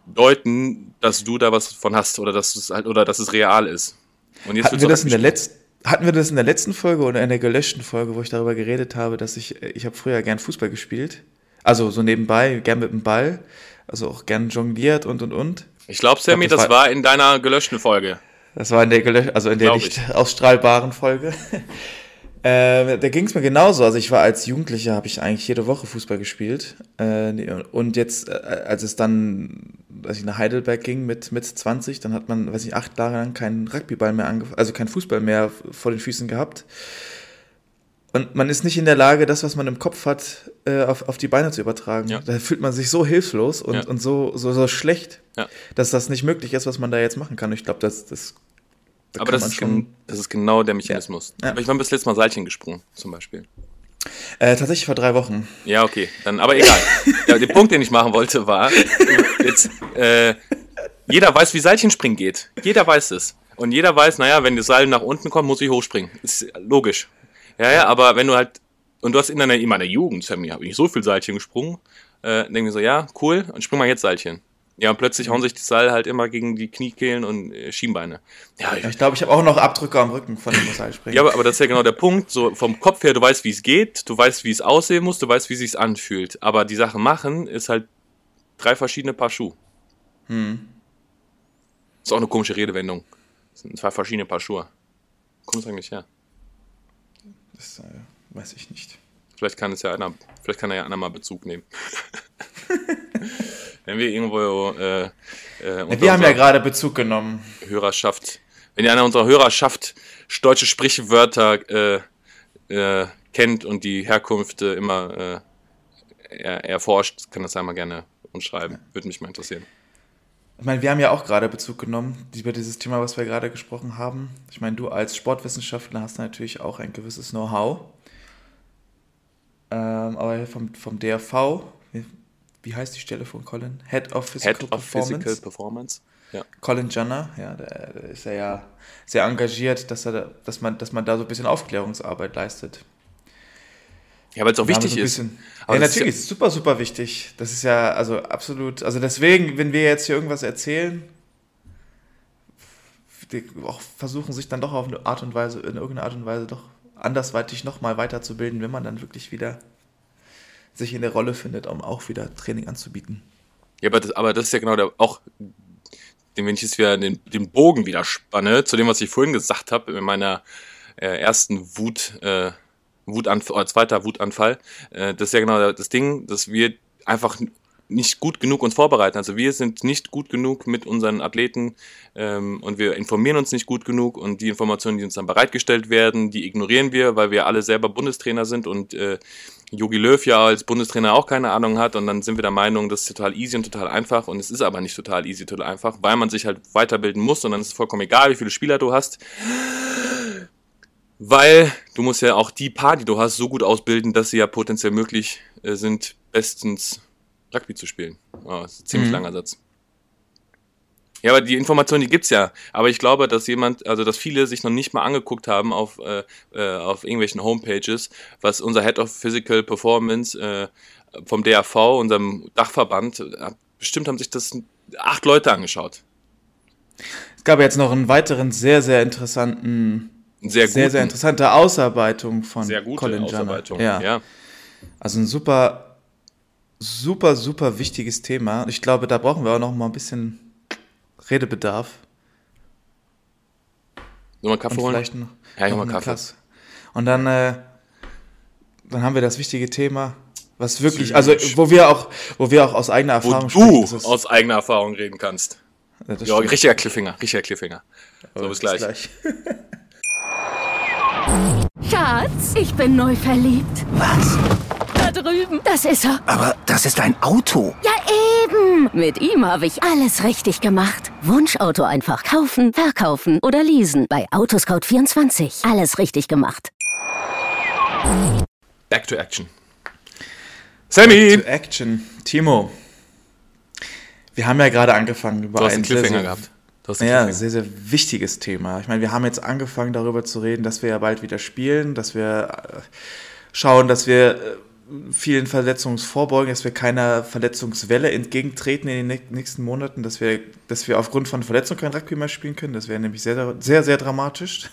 deuten, dass du da was von hast oder dass es halt oder dass es real ist. Und jetzt Hatten wir, das in der letzten, hatten wir das in der letzten Folge oder in der gelöschten Folge, wo ich darüber geredet habe, dass ich, ich habe früher gern Fußball gespielt. Also so nebenbei, gern mit dem Ball. Also auch gern jongliert und und und. Ich glaube, Sammy, das das war- war in deiner gelöschten Folge. Das war in der, gelösch also in der Glaub nicht ausstrahlbaren Folge. äh, da ging es mir genauso. Also ich war als Jugendlicher, habe ich eigentlich jede Woche Fußball gespielt. Äh, und jetzt, äh, als es dann, als ich nach Heidelberg ging mit, mit 20, dann hat man, weiß ich, acht Jahre lang keinen Rugbyball mehr angefangen, also keinen Fußball mehr vor den Füßen gehabt. Und man ist nicht in der Lage, das, was man im Kopf hat, äh, auf, auf die Beine zu übertragen. Ja. Da fühlt man sich so hilflos und, Ja. und so, so, so schlecht, Ja. dass das nicht möglich ist, was man da jetzt machen kann. Ich glaube, das, das da Aber das ist, gen das ist genau der Mechanismus. Ja. Aber ich war bis letztes Mal Seilchen gesprungen, zum Beispiel. Äh, tatsächlich vor drei Wochen. Ja, okay, dann, aber egal. ja, der Punkt, den ich machen wollte, war, jetzt, äh, jeder weiß, wie Seilchenspringen geht. Jeder weiß es. Und jeder weiß, naja, wenn das Seil nach unten kommt, muss ich hochspringen. Ist logisch. Ja, ja, aber wenn du halt, und du hast in deiner, in meiner Jugend, Sammy, habe ich so viel Seilchen gesprungen, äh, denke mir so, ja, cool, und spring mal jetzt Seilchen. Ja, und plötzlich hauen sich die Seil halt immer gegen die Kniekehlen und äh, Schienbeine. Ja, ich glaube, ich habe auch noch Abdrücke am Rücken von dem Seilspringen. ja, aber, aber das ist ja genau der Punkt. So vom Kopf her, du weißt, wie es geht, du weißt, wie es aussehen muss, du weißt, wie es sich anfühlt. Aber die Sache machen ist halt drei verschiedene Paar Schuhe. Ist auch eine komische Redewendung. Das sind zwei verschiedene Paar Schuhe. Kommt es eigentlich her? das äh, weiß ich nicht. Vielleicht kann es ja einer, vielleicht kann er ja einer mal Bezug nehmen. Wenn wir irgendwo äh, äh, Wir haben ja gerade Bezug genommen. Hörerschaft, wenn einer unserer Hörerschaft deutsche Sprichwörter äh, äh, kennt und die Herkunft äh, immer äh, er, erforscht, kann das einmal gerne uns schreiben. Würde mich mal interessieren. Ich meine, wir haben ja auch gerade Bezug genommen über dieses Thema, was wir gerade gesprochen haben. Ich meine, du als Sportwissenschaftler hast natürlich auch ein gewisses Know-how. Ähm, aber vom, vom DRV, wie, heißt die Stelle von Colin? Head of Physical Head of Performance. Physical Performance. Ja. Colin Janner, ja, der, der ist ja, ja sehr engagiert, dass, er, da- dass, man, dass man da so ein bisschen Aufklärungsarbeit leistet. ja, weil es auch wir wichtig so ein ist. Aber ja, ist natürlich, ist super, super wichtig. Das ist ja, also absolut, also deswegen, wenn wir jetzt hier irgendwas erzählen, die auch versuchen sich dann doch auf eine Art und Weise, in irgendeiner Art und Weise doch andersweitig nochmal weiterzubilden, wenn man dann wirklich wieder sich in der Rolle findet, um auch wieder Training anzubieten. Ja, aber das, aber das ist ja genau der, auch, wenn ich jetzt wieder den, den Bogen wieder spanne, zu dem, was ich vorhin gesagt habe, in meiner äh, ersten Wut, äh, Wutanfall, oder zweiter Wutanfall, äh, das ist ja genau das Ding, dass wir einfach nicht gut genug uns vorbereiten. Also wir sind nicht gut genug mit unseren Athleten ähm, und wir informieren uns nicht gut genug und die Informationen, die uns dann bereitgestellt werden, die ignorieren wir, weil wir alle selber Bundestrainer sind und äh, Jogi Löw ja als Bundestrainer auch keine Ahnung hat und dann sind wir der Meinung, das ist total easy und total einfach und es ist aber nicht total easy, total einfach, weil man sich halt weiterbilden muss und dann ist es vollkommen egal, wie viele Spieler du hast. Weil du musst ja auch die paar, die du hast, so gut ausbilden, dass sie ja potenziell möglich äh, sind, bestens Rugby zu spielen. Oh, das ist ein ziemlich Mhm. langer Satz. Ja, aber die Information, die gibt's ja. Aber ich glaube, dass jemand, also dass viele sich noch nicht mal angeguckt haben auf, äh, äh, auf irgendwelchen Homepages, was unser Head of Physical Performance äh, vom DAV, unserem Dachverband, bestimmt haben sich das acht Leute angeschaut. Es gab jetzt noch einen weiteren sehr, sehr interessanten, Sehr, sehr, guten, sehr interessante Ausarbeitung von sehr gute Colin. Ausarbeitung. Ja. ja. Also ein super, super, super wichtiges Thema. Ich glaube, da brauchen wir auch noch mal ein bisschen Redebedarf. Sollen wir einen Kaffee Und holen? vielleicht noch, Ja, ich noch mal Kaffee. Kasse. Und dann, äh, dann haben wir das wichtige Thema, was wirklich, also wo wir auch, wo wir auch aus eigener Wo Erfahrung du das ist- aus eigener Erfahrung reden kannst. Ja, Ja, richtiger Cliffhanger, richtiger Cliffhanger. So, bis Bis gleich. Schatz, ich bin neu verliebt. Was? Drüben. Das ist er. Aber das ist ein Auto. Ja, eben. Mit ihm habe ich alles richtig gemacht. Wunschauto einfach kaufen, verkaufen oder leasen. Bei Autoscout24. Alles richtig gemacht. Back to action. Sammy! To Action. Timo, wir haben ja gerade angefangen über Du hast ein einen Cliffhanger sehr, gehabt. Ja, sehr, sehr wichtiges Thema. Ich meine, wir haben jetzt angefangen darüber zu reden, dass wir ja bald wieder spielen, dass wir äh, schauen, dass wir äh, vielen Verletzungen vorbeugen, dass wir keiner Verletzungswelle entgegentreten in den nä- nächsten Monaten, dass wir, dass wir aufgrund von Verletzungen kein Rugby mehr spielen können. Das wäre nämlich sehr, sehr, sehr dramatisch.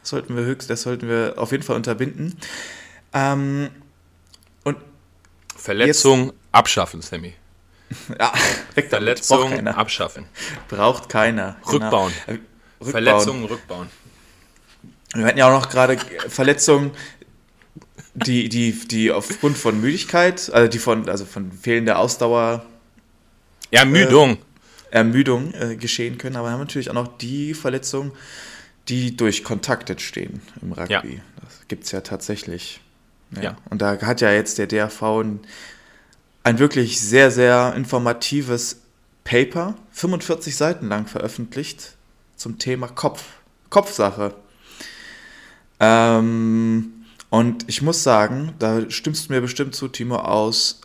Das sollten wir höchst, das sollten wir auf jeden Fall unterbinden. Ähm, und Verletzung abschaffen, Sammy. ja, weg damit. Braucht Verletzung keiner. abschaffen. Braucht keiner. Rückbauen. Genau. Äh, Rückbauen. Verletzungen rückbauen. Wir hatten ja auch noch gerade Verletzungen, die, die, die aufgrund von Müdigkeit, also die von, also von fehlender Ausdauer, Ermüdung. Ermüdung äh, geschehen können, aber wir haben natürlich auch noch die Verletzungen, die durch Kontakt entstehen im Rugby. Ja. Das gibt es ja tatsächlich. Ja. Ja. Und da hat ja jetzt der DRV ein, ein wirklich sehr, sehr informatives Paper, 45 Seiten lang veröffentlicht, zum Thema Kopf, Kopfsache. Ähm, und ich muss sagen, da stimmst du mir bestimmt zu, Timo, aus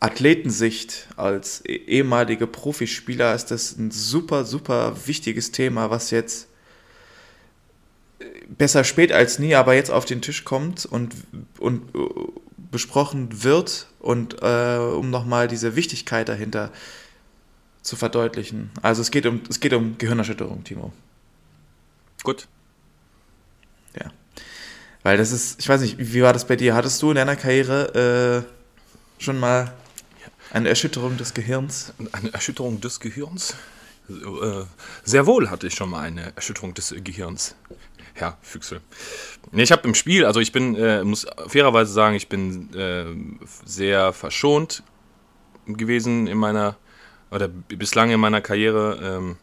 Athletensicht als eh- ehemalige Profispieler ist das ein super, super wichtiges Thema, was jetzt äh, besser spät als nie, aber jetzt auf den Tisch kommt und, und äh, besprochen wird und äh, um nochmal diese Wichtigkeit dahinter zu verdeutlichen. Also es geht um, es geht um Gehirnerschütterung, Timo. Gut. Weil das ist, ich weiß nicht, wie war das bei dir? Hattest du in deiner Karriere äh, schon mal eine Erschütterung des Gehirns? Eine Erschütterung des Gehirns? Äh, Sehr wohl hatte ich schon mal eine Erschütterung des Gehirns. Herr Füchsel. Nee, ich habe im Spiel, also ich bin, äh, muss fairerweise sagen, ich bin äh, sehr verschont gewesen in meiner, oder bislang in meiner Karriere ähm,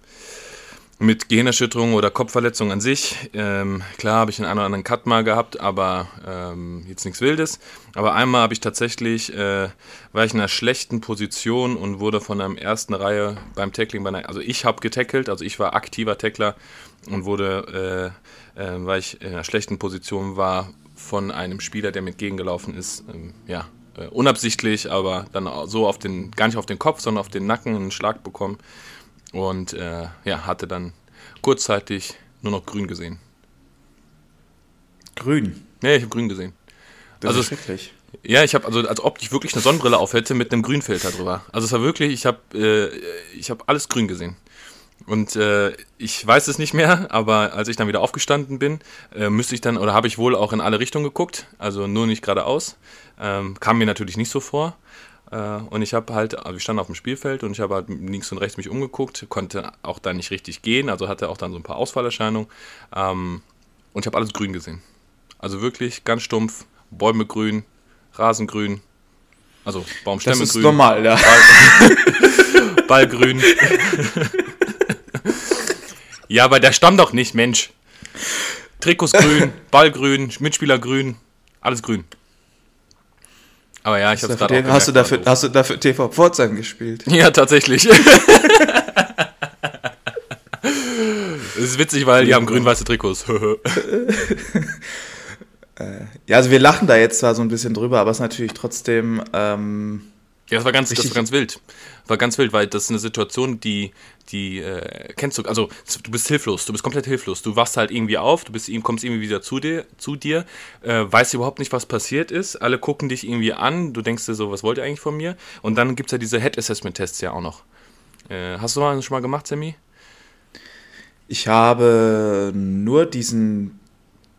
mit Gehirnerschütterung oder Kopfverletzung an sich. Ähm, klar habe ich einen oder anderen Cut mal gehabt, aber ähm, jetzt nichts Wildes. Aber einmal habe ich tatsächlich, äh, war ich in einer schlechten Position und wurde von einer ersten Reihe beim Tackling, bei einer, also ich habe getackelt, also ich war aktiver Tackler und wurde, äh, äh, weil ich in einer schlechten Position war, von einem Spieler, der mir entgegengelaufen ist, ähm, ja, äh, unabsichtlich, aber dann so auf den, gar nicht auf den Kopf, sondern auf den Nacken einen Schlag bekommen und äh, ja, hatte dann kurzzeitig nur noch grün gesehen. Grün. Nee, ich habe grün gesehen. Das Also ist schrecklich. Ja, ich habe also als ob ich wirklich eine Sonnenbrille auf hätte mit einem Grünfilter drüber. Also es war wirklich, ich habe äh, ich habe alles grün gesehen. Und äh, ich weiß es nicht mehr, aber als ich dann wieder aufgestanden bin, äh, müsste ich dann oder habe ich wohl auch in alle Richtungen geguckt, also nur nicht geradeaus. Ähm, kam mir natürlich nicht so vor. Äh, und ich habe halt, also ich stand auf dem Spielfeld und ich habe halt links und rechts mich umgeguckt, konnte auch da nicht richtig gehen, also hatte auch dann so ein paar Ausfallerscheinungen. Ähm, und ich habe alles grün gesehen. Also wirklich ganz stumpf, Bäume grün, Rasen grün, also Das Baumstämme ist grün, normal, ja. Ball grün. ja, aber der Stamm doch nicht, Mensch. Trikots grün, Ball grün, Mitspieler grün, alles grün. Aber ja, ich habe es gerade auch hast, du dafür, war hast du dafür TV Pforzheim gespielt? Ja, tatsächlich. Es ist witzig, weil die haben grün-weiße Trikots. Ja, also wir lachen da jetzt zwar so ein bisschen drüber, aber es ist natürlich trotzdem ähm, Ja, das war ganz, das war ganz wild. War ganz wild, weil das ist eine Situation, die, die äh, kennst du, also du bist hilflos, du bist komplett hilflos. Du wachst halt irgendwie auf, du bist, kommst irgendwie wieder zu dir, zu dir äh, weißt überhaupt nicht, was passiert ist. Alle gucken dich irgendwie an, du denkst dir so, was wollt ihr eigentlich von mir? Und dann gibt es ja diese Head-Assessment-Tests ja auch noch. Äh, hast du mal schon mal gemacht, Sammy? Ich habe nur diesen, Den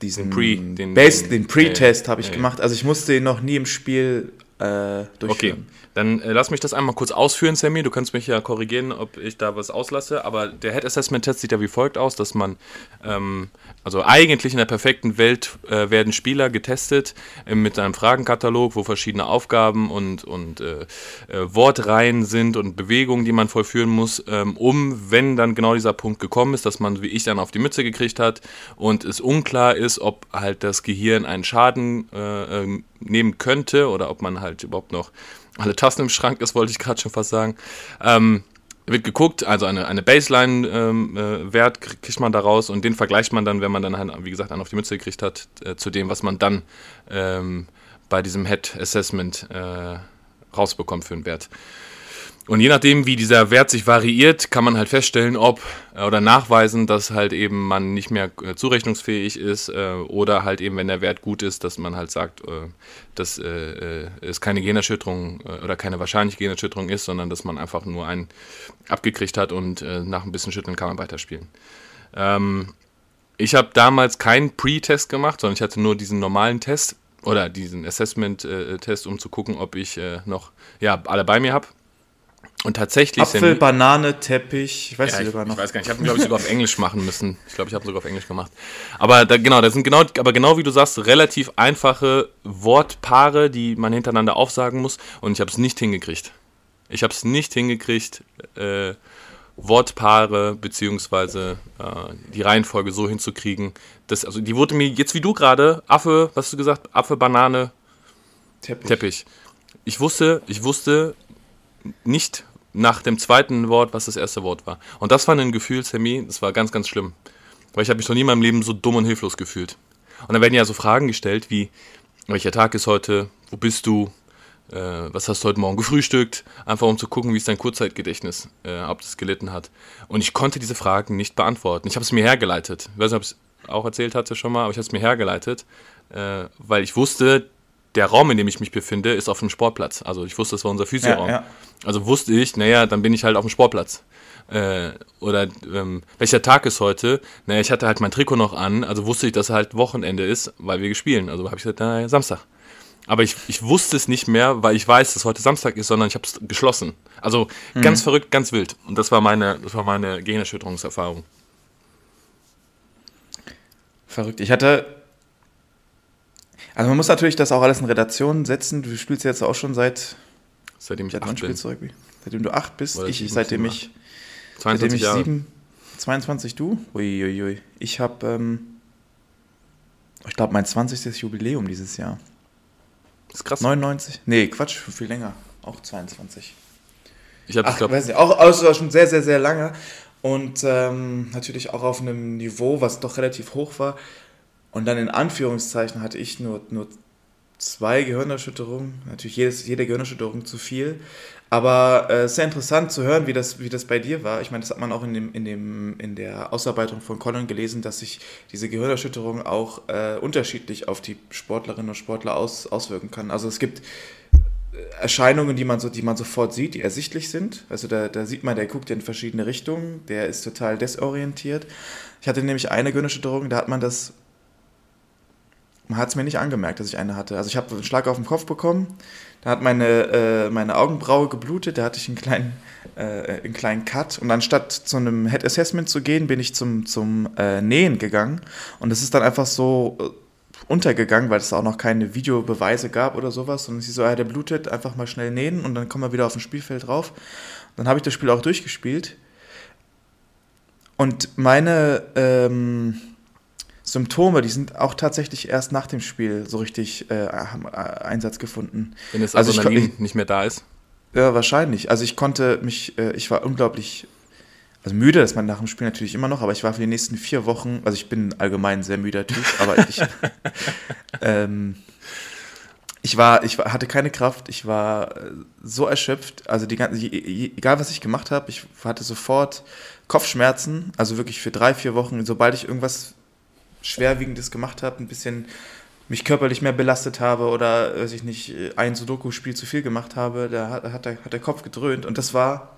diesen Pre- den- Base, den- den Pre-Test äh, habe ich äh. gemacht. Also ich musste ihn noch nie im Spiel äh, Okay, durchführen. Dann äh, lass mich das einmal kurz ausführen, Sammy. Du kannst mich ja korrigieren, ob ich da was auslasse. Aber der Head Assessment Test sieht ja wie folgt aus, dass man, ähm, also eigentlich in der perfekten Welt äh, werden Spieler getestet äh, mit einem Fragenkatalog, wo verschiedene Aufgaben und, und äh, äh, Wortreihen sind und Bewegungen, die man vollführen muss, ähm, um, wenn dann genau dieser Punkt gekommen ist, dass man, wie ich, dann auf die Mütze gekriegt hat und es unklar ist, ob halt das Gehirn einen Schaden äh, ähm, nehmen könnte oder ob man halt überhaupt noch alle Tassen im Schrank ist, wollte ich gerade schon fast sagen. Ähm, wird geguckt, also eine, eine Baseline-Wert kriegt man daraus und den vergleicht man dann, wenn man dann, halt, wie gesagt, einen auf die Mütze gekriegt hat, äh, zu dem, was man dann ähm, bei diesem Head Assessment äh, rausbekommt für einen Wert. Und je nachdem, wie dieser Wert sich variiert, kann man halt feststellen, ob äh, oder nachweisen, dass halt eben man nicht mehr äh, zurechnungsfähig ist äh, oder halt eben, wenn der Wert gut ist, dass man halt sagt, dass es keine Generschütterung oder keine wahrscheinliche Generschütterung ist, sondern dass man einfach nur einen abgekriegt hat und nach ein bisschen Schütteln kann man weiterspielen. Ähm, ich habe damals keinen Pre-Test gemacht, sondern ich hatte nur diesen normalen Test oder diesen Assessment-Test, um zu gucken, ob ich noch ja, alle bei mir habe. Und tatsächlich Apfel, Banane, Teppich, ich weiß ja, nicht ich, sogar ich noch. weiß gar nicht, ich habe glaube ich, sogar auf Englisch machen müssen. Ich glaube, ich habe sogar auf Englisch gemacht. Aber da, genau, das sind genau, aber genau wie du sagst, relativ einfache Wortpaare, die man hintereinander aufsagen muss. Und ich habe es nicht hingekriegt. Ich habe es nicht hingekriegt, äh, Wortpaare beziehungsweise äh, die Reihenfolge so hinzukriegen. Dass, also die wurde mir jetzt wie du gerade, Affe, was hast du gesagt? Affe, Banane, Teppich. Teppich. Ich wusste, ich wusste nicht nach dem zweiten Wort, was das erste Wort war. Und das war ein Gefühl, Sammy, das war ganz, ganz schlimm. Weil ich habe mich noch nie in meinem Leben so dumm und hilflos gefühlt. Und dann werden ja so Fragen gestellt wie, welcher Tag ist heute, wo bist du, äh, was hast du heute Morgen gefrühstückt, einfach um zu gucken, wie es dein Kurzzeitgedächtnis, äh, ob das gelitten hat. Und ich konnte diese Fragen nicht beantworten. Ich habe es mir hergeleitet. Ich weiß nicht, ob ich es auch erzählt hatte schon mal, aber ich habe es mir hergeleitet, äh, weil ich wusste, der Raum, in dem ich mich befinde, ist auf dem Sportplatz. Also ich wusste, das war unser Physioraum. Ja, ja. Also wusste ich, naja, dann bin ich halt auf dem Sportplatz. Äh, oder ähm, welcher Tag ist heute? Naja, ich hatte halt mein Trikot noch an, also wusste ich, dass halt Wochenende ist, weil wir gespielt. Also habe ich gesagt, naja, Samstag. Aber ich, ich wusste es nicht mehr, weil ich weiß, dass heute Samstag ist, sondern ich habe es geschlossen. Also ganz verrückt, ganz wild. Und das war meine, das war meine Gehirnerschütterungserfahrung. Verrückt. Ich hatte. Also man muss natürlich das auch alles in Relation setzen. Du spielst jetzt auch schon seit. Seitdem ich Seit acht bin. Seitdem du acht bist. Ich, sieben, seitdem ich. Seitdem 22 ich Jahre. sieben. 22 du? Uiuiui. Ich habe. Ähm, ich glaube, mein 20. Jubiläum dieses Jahr. Das ist krass. 99? Nee, Quatsch, viel länger. Auch 22. Ich habe, glaube weiß nicht, auch, auch schon sehr, sehr, sehr lange. Und ähm, natürlich auch auf einem Niveau, was doch relativ hoch war. Und dann in Anführungszeichen hatte ich nur, nur zwei Gehirnerschütterungen. Natürlich jedes, jede Gehirnerschütterung zu viel. Aber äh, sehr interessant zu hören, wie das, wie das bei dir war. Ich meine, das hat man auch in, dem, in, dem, in der Ausarbeitung von Colin gelesen, dass sich diese Gehirnerschütterung auch äh, unterschiedlich auf die Sportlerinnen und Sportler aus, auswirken kann. Also es gibt Erscheinungen, die man, so, die man sofort sieht, die ersichtlich sind. Also da, da sieht man, der guckt in verschiedene Richtungen, der ist total desorientiert. Ich hatte nämlich eine Gehirnerschütterung, da hat man das, man hat es mir nicht angemerkt, dass ich eine hatte. Also ich habe einen Schlag auf den Kopf bekommen, da hat meine, äh, meine Augenbraue geblutet, da hatte ich einen kleinen, äh, einen kleinen Cut und anstatt zu einem Head Assessment zu gehen, bin ich zum, zum äh, Nähen gegangen und das ist dann einfach so äh, untergegangen, weil es auch noch keine Videobeweise gab oder sowas. Und sie so, ja, der blutet, einfach mal schnell nähen und dann kommen wir wieder auf dem Spielfeld drauf. Dann habe ich das Spiel auch durchgespielt. Und meine ähm, Symptome, die sind auch tatsächlich erst nach dem Spiel so richtig äh, äh, Einsatz gefunden. wenn das also ich- Adrenalin ich- nicht mehr da ist. Ja, wahrscheinlich. Also ich konnte mich, äh, ich war unglaublich, also müde, das man nach dem Spiel natürlich immer noch, aber ich war für die nächsten vier Wochen, also ich bin allgemein ein sehr müder Typ, aber ich, ähm, ich war, ich war, hatte keine Kraft, ich war äh, so erschöpft, also die ganze, egal was ich gemacht habe, ich hatte sofort Kopfschmerzen, also wirklich für drei, vier Wochen, sobald ich irgendwas Schwerwiegendes gemacht habe, ein bisschen mich körperlich mehr belastet habe oder, weiß ich nicht, ein Sudoku-Spiel zu viel gemacht habe, da hat, hat, der, hat der Kopf gedröhnt und das war,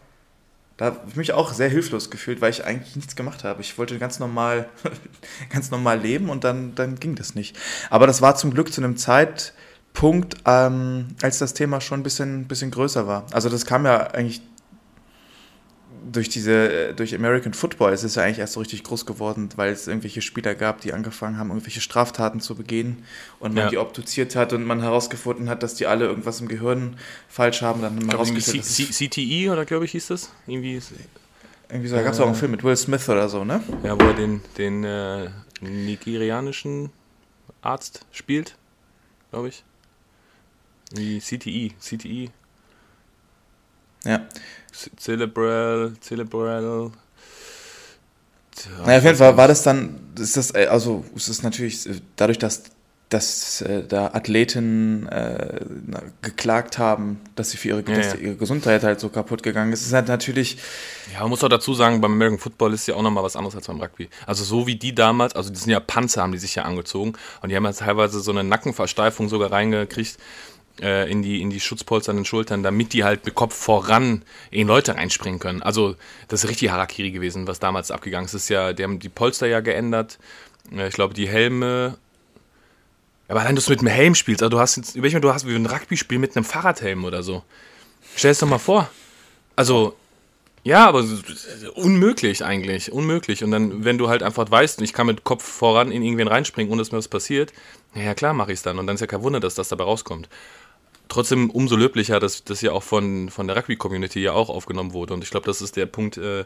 da habe ich mich auch sehr hilflos gefühlt, weil ich eigentlich nichts gemacht habe. Ich wollte ganz normal, ganz normal leben und dann, dann ging das nicht. Aber das war zum Glück zu einem Zeitpunkt, ähm, als das Thema schon ein bisschen, bisschen größer war. Also das kam ja eigentlich durch diese, durch American Football ist es ja eigentlich erst so richtig groß geworden, weil es irgendwelche Spieler gab, die angefangen haben, irgendwelche Straftaten zu begehen und man Ja. die obduziert hat und man herausgefunden hat, dass die alle irgendwas im Gehirn falsch haben. Dann hat man es- CTE oder glaube ich hieß das? Irgendwie, irgendwie so, da gab es auch einen Film mit Will Smith oder so, ne? ja, wo er den, den äh, nigerianischen Arzt spielt, glaube ich. Irgendwie CTE, CTE, Ja. C- Cerebral, Cerebral. Naja, auf jeden Fall war das dann, ist das, äh, also ist natürlich äh, dadurch, dass, dass äh, da Athleten äh, na, geklagt haben, dass sie für ihre, Ja, ja. ihre Gesundheit halt so kaputt gegangen ist, ist halt natürlich, Ja, man muss auch dazu sagen, beim American Football ist ja auch nochmal was anderes als beim Rugby. Also so wie die damals, also die sind ja Panzer, haben die sich ja angezogen und die haben ja teilweise so eine Nackenversteifung sogar reingekriegt äh, in, die, in die Schutzpolster an den Schultern, damit die halt mit Kopf voran in Leute reinspringen können. Also das ist richtig Harakiri gewesen, was damals abgegangen ist. Ist ja, die haben die Polster ja geändert. Äh, ich glaube, die Helme. Aber allein, dass du mit einem Helm spielst, also du hast jetzt, überleg mal, du hast wie ein Rugby-Spiel mit einem Fahrradhelm oder so. Stell es doch mal vor. Also, ja, aber unmöglich eigentlich, unmöglich. Und dann, wenn du halt einfach weißt, ich kann mit Kopf voran in irgendwen reinspringen, ohne dass mir was passiert, na ja klar mache ich es dann. Und dann ist ja kein Wunder, dass das dabei rauskommt. Trotzdem umso löblicher, dass das ja auch von, von der Rugby-Community ja auch aufgenommen wurde. Und ich glaube, das ist der Punkt, äh,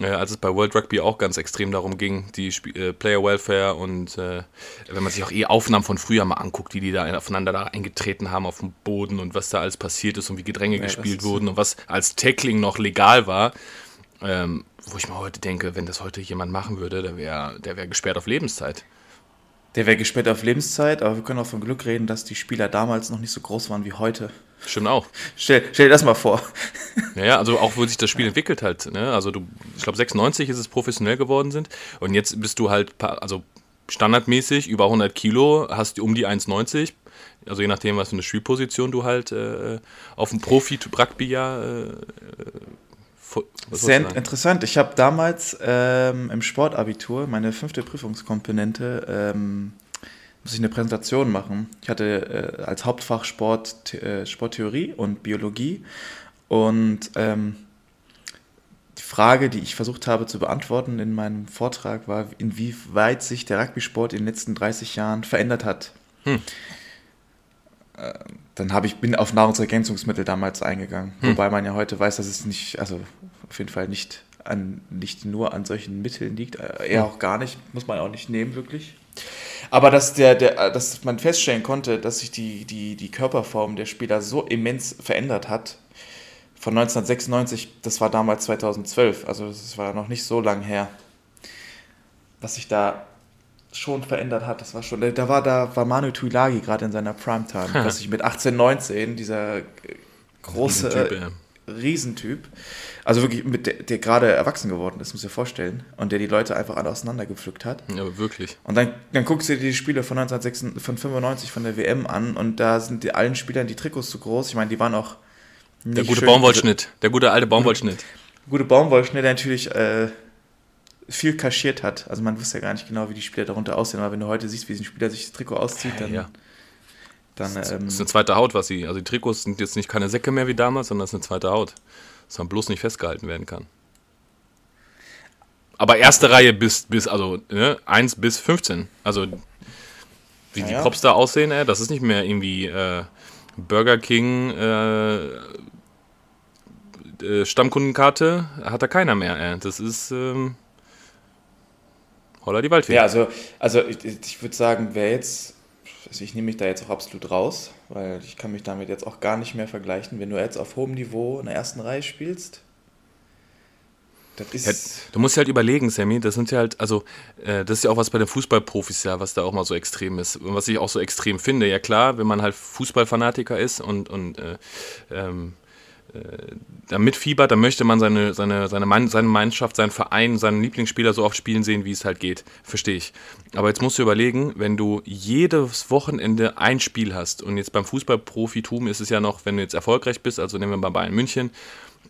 äh, als es bei World Rugby auch ganz extrem darum ging, die Sp äh, Player Welfare und äh, wenn man sich auch eh Aufnahmen von früher mal anguckt, wie die da aufeinander da eingetreten haben auf dem Boden und was da alles passiert ist und wie Gedränge das gespielt wurden und was als Tackling noch legal war, ähm, wo ich mir heute denke, wenn das heute jemand machen würde, der wäre der wär gesperrt auf Lebenszeit. Der wäre gesperrt auf Lebenszeit, aber wir können auch von Glück reden, dass die Spieler damals noch nicht so groß waren wie heute. Stimmt auch. Stell, stell dir das mal vor. Ja, ja, also auch wo sich das Spiel entwickelt hat. Ne? Also du, ich glaube 96 ist es professionell geworden sind und jetzt bist du halt, also standardmäßig über 100 Kilo, hast um die 1,90. Also je nachdem, was für eine Spielposition du halt äh, auf dem Profi-Rugby ja äh, Sehr interessant. Ich habe damals ähm, im Sportabitur meine fünfte Prüfungskomponente, ähm, muss ich eine Präsentation machen. Ich hatte äh, als Hauptfach Sport, äh, Sporttheorie und Biologie. Und ähm, die Frage, die ich versucht habe zu beantworten in meinem Vortrag, war, inwieweit sich der Rugby-Sport in den letzten 30 Jahren verändert hat. Hm. Äh, Dann habe ich bin auf Nahrungsergänzungsmittel damals eingegangen, Hm. wobei man ja heute weiß, dass es nicht, also auf jeden Fall nicht an, nicht nur an solchen Mitteln liegt, äh, eher auch gar nicht, muss man auch nicht nehmen wirklich. Aber dass der, der, dass man feststellen konnte, dass sich die, die, die Körperform der Spieler so immens verändert hat, von 1996, das war damals 2012, also das war noch nicht so lang her, was sich da schon verändert hat. Das war schon, da war da war Manu Tuilagi gerade in seiner Primetime, was sich mit 18, 19 dieser äh, große Riesentyp, äh, ja. Riesentyp, also wirklich mit der, der gerade erwachsen geworden ist, muss ich dir vorstellen, und der die Leute einfach alle auseinandergepflückt hat. Ja, aber wirklich. Und dann, dann guckst du dir die Spiele von 1996, von 95 von der WM an und da sind die, allen Spielern die Trikots zu groß. Ich meine, die waren auch Der nicht gute schön- Baumwollschnitt, der gute alte Baumwollschnitt. Gute Baumwollschnitt, der natürlich äh, viel kaschiert hat. Also man wusste ja gar nicht genau, wie die Spieler darunter aussehen, aber wenn du heute siehst, wie ein Spieler sich das Trikot auszieht, dann, Ja. dann Das ähm, ist eine zweite Haut, was sie. Also die Trikots sind jetzt nicht keine Säcke mehr wie damals, sondern das ist eine zweite Haut. Dass man bloß nicht festgehalten werden kann. Aber erste Reihe bis, bis also ne, 1 bis 15. Also wie Ja, die. Props da aussehen, ey, das ist nicht mehr irgendwie äh, Burger King äh, äh, Stammkundenkarte, hat da keiner mehr. Ey. Das ist ähm, Holla die Waldfee. Ja, also, also ich, ich würde sagen, wer jetzt, also ich nehme mich da jetzt auch absolut raus, weil ich kann mich damit jetzt auch gar nicht mehr vergleichen. Wenn du jetzt auf hohem Niveau in der ersten Reihe spielst, Das ist. Ja, du musst halt überlegen, Sammy, das sind ja halt, also, äh, das ist ja auch was bei den Fußballprofis ja, was da auch mal so extrem ist. Und was ich auch so extrem finde, ja klar, wenn man halt Fußballfanatiker ist und, und äh, ähm, äh, da mitfiebert, dann möchte man seine, seine, seine, Mann, seine Mannschaft, seinen Verein, seinen Lieblingsspieler so oft spielen sehen, wie es halt geht. Verstehe ich. Aber jetzt musst du überlegen, wenn du jedes Wochenende ein Spiel hast und jetzt beim Fußballprofitum ist es ja noch, wenn du jetzt erfolgreich bist, also nehmen wir mal Bayern München,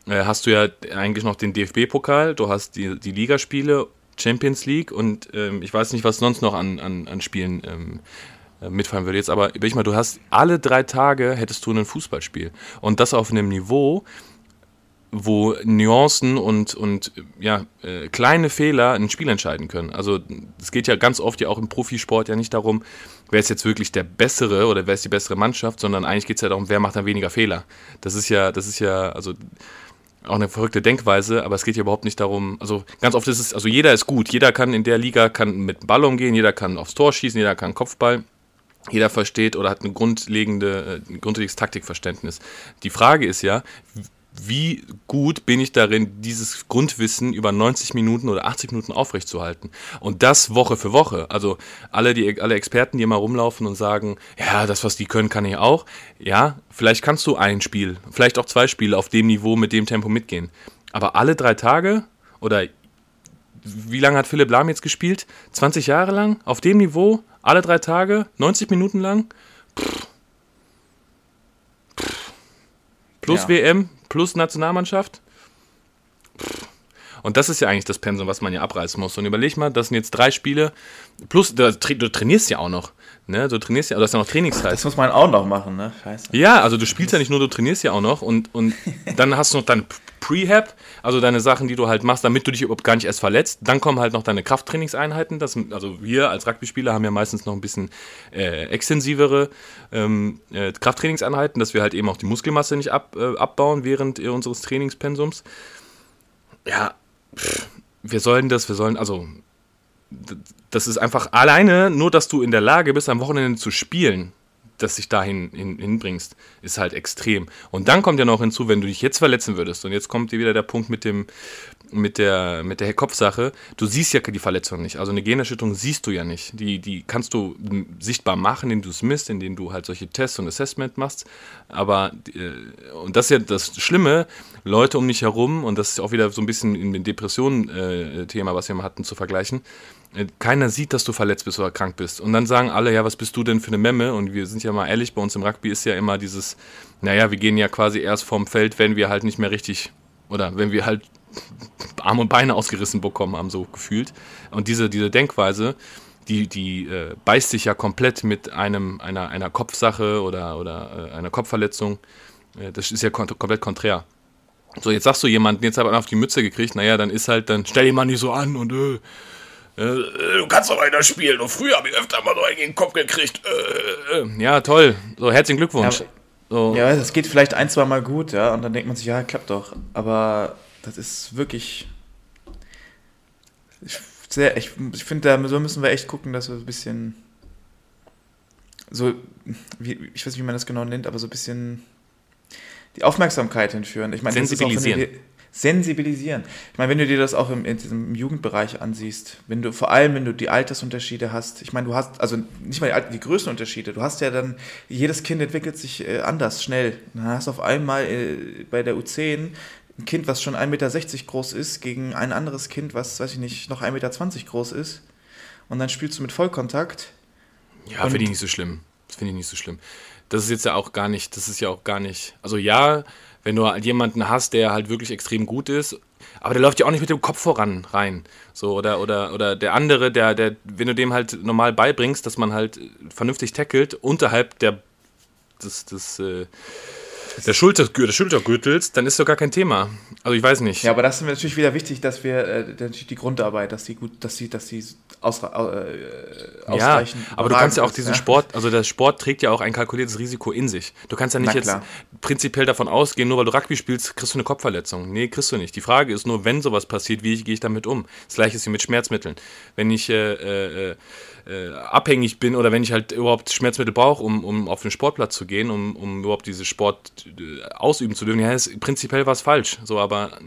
äh, hast du ja eigentlich noch den DFB-Pokal, du hast die, die Ligaspiele, Champions League und ähm, ich weiß nicht, was sonst noch an, an, an Spielen ähm, äh, mitfallen würde jetzt, aber ich mal, du hast alle drei Tage hättest du ein Fußballspiel und das auf einem Niveau, wo Nuancen und, und ja, äh, kleine Fehler ein Spiel entscheiden können. Also es geht ja ganz oft ja auch im Profisport ja nicht darum, wer ist jetzt wirklich der bessere oder wer ist die bessere Mannschaft, sondern eigentlich geht es ja darum, wer macht dann weniger Fehler. Das ist ja, das ist ja, also auch eine verrückte Denkweise, aber es geht ja überhaupt nicht darum, also ganz oft ist es, also jeder ist gut, jeder kann in der Liga kann mit Ball umgehen, jeder kann aufs Tor schießen, jeder kann Kopfball, jeder versteht oder hat eine grundlegende, ein grundlegendes Taktikverständnis. Die Frage ist ja, wie gut bin ich darin, dieses Grundwissen über 90 Minuten oder 80 Minuten aufrechtzuerhalten. Und das Woche für Woche. Also alle, die, alle Experten, die immer rumlaufen und sagen, ja, das, was die können, kann ich auch. Ja, vielleicht kannst du ein Spiel, vielleicht auch zwei Spiele auf dem Niveau, mit dem Tempo mitgehen. Aber alle drei Tage oder wie lange hat Philipp Lahm jetzt gespielt? 20 Jahre lang? Auf dem Niveau? Alle drei Tage? 90 Minuten lang? Pff. Pff. Plus Ja. WM, plus Nationalmannschaft? Pff. Und das ist ja eigentlich das Pensum, was man ja abreißen muss. Und überleg mal, das sind jetzt drei Spiele, plus du, du trainierst ja auch noch. Ne? Du trainierst ja, du hast ja noch Trainingszeit. Das muss man auch noch machen, ne? Scheiße. Ja, also du spielst ja nicht nur, du trainierst ja auch noch und, und dann hast du noch deine Prehab, also deine Sachen, die du halt machst, damit du dich überhaupt gar nicht erst verletzt. Dann kommen halt noch deine Krafttrainingseinheiten. Das, also wir als Rugby-Spieler haben ja meistens noch ein bisschen äh, extensivere ähm, äh, Krafttrainingseinheiten, dass wir halt eben auch die Muskelmasse nicht ab, äh, abbauen während äh, unseres Trainingspensums. Ja, pff, wir sollen das, wir sollen, also das ist einfach alleine, nur dass du in der Lage bist, am Wochenende zu spielen, das dich dahin hin, hinbringst, ist halt extrem. Und dann kommt ja noch hinzu, wenn du dich jetzt verletzen würdest, und jetzt kommt dir wieder der Punkt mit dem, mit der, mit der Kopfsache, du siehst ja die Verletzung nicht. Also eine Gehirnerschütterung siehst du ja nicht. Die, die kannst du sichtbar machen, indem du es misst, indem du halt solche Tests und Assessment machst. Aber, äh, und das ist ja das Schlimme, Leute um dich herum, und das ist auch wieder so ein bisschen in dem Depressionen-Thema, was wir mal hatten, zu vergleichen, äh, keiner sieht, dass du verletzt bist oder krank bist. Und dann sagen alle, ja, was bist du denn für eine Memme? Und wir sind ja mal ehrlich, bei uns im Rugby ist ja immer dieses, naja, wir gehen ja quasi erst vom Feld, wenn wir halt nicht mehr richtig, oder wenn wir halt Arme und Beine ausgerissen bekommen haben, so gefühlt. Und diese, diese Denkweise, die, die äh, beißt sich ja komplett mit einem, einer, einer Kopfsache oder, oder äh, einer Kopfverletzung. Äh, das ist ja kon komplett konträr. So, jetzt sagst du jemanden, jetzt hat er auf die Mütze gekriegt, naja, dann ist halt, dann stell dich mal nicht so an und äh, äh, du kannst doch weiter spielen. Und früher habe ich öfter mal so einen gegen den Kopf gekriegt. Äh, äh. Ja, toll. So, herzlichen Glückwunsch. Ja, so, Ja, das geht vielleicht ein, zwei Mal gut, ja, und dann denkt man sich, ja, klappt doch. Aber das ist wirklich. Ich, sehr, ich, ich finde, da so müssen wir echt gucken, dass wir ein bisschen. So, wie, ich weiß nicht, wie man das genau nennt, aber so ein bisschen die Aufmerksamkeit hinführen. Ich meine, das ist auch, wenn du Sensibilisieren. sensibilisieren. Ich meine, wenn du dir das auch im, in diesem Jugendbereich ansiehst, wenn du vor allem, wenn du die Altersunterschiede hast, ich meine, du hast, also nicht mal die, Al- die Größenunterschiede, du hast ja dann, jedes Kind entwickelt sich äh, anders, schnell. Dann hast du auf einmal äh, bei der U10 ein Kind, was schon 1,60 Meter groß ist, gegen ein anderes Kind, was, weiß ich nicht, noch 1,20 Meter groß ist. Und dann spielst du mit Vollkontakt. Ja, finde ich nicht so schlimm. Das finde ich nicht so schlimm. Das ist jetzt ja auch gar nicht, das ist ja auch gar nicht. Also ja, wenn du halt jemanden hast, der halt wirklich extrem gut ist, aber der läuft ja auch nicht mit dem Kopf voran rein. So, oder, oder, oder der andere, der, der, wenn du dem halt normal beibringst, dass man halt vernünftig tackelt, unterhalb der des, des, äh, der Schulter, des Schultergürtels, dann ist doch gar kein Thema. Also ich weiß nicht. Ja, aber das ist mir natürlich wieder wichtig, dass wir äh, die Grundarbeit, dass die gut, dass sie, dass sie ausra äh, Ja, ausreichend. aber du kannst ja auch ist, diesen ja. Sport, also der Sport trägt ja auch ein kalkuliertes Risiko in sich. Du kannst ja nicht jetzt prinzipiell davon ausgehen, nur weil du Rugby spielst, kriegst du eine Kopfverletzung. Nee, kriegst du nicht. Die Frage ist nur, wenn sowas passiert, wie gehe ich damit um? Das gleiche ist wie mit Schmerzmitteln. Wenn ich äh, äh, abhängig bin oder wenn ich halt überhaupt Schmerzmittel brauche, um, um auf den Sportplatz zu gehen, um, um überhaupt diese Sport äh, ausüben zu dürfen, ja, ist prinzipiell was falsch. So, aber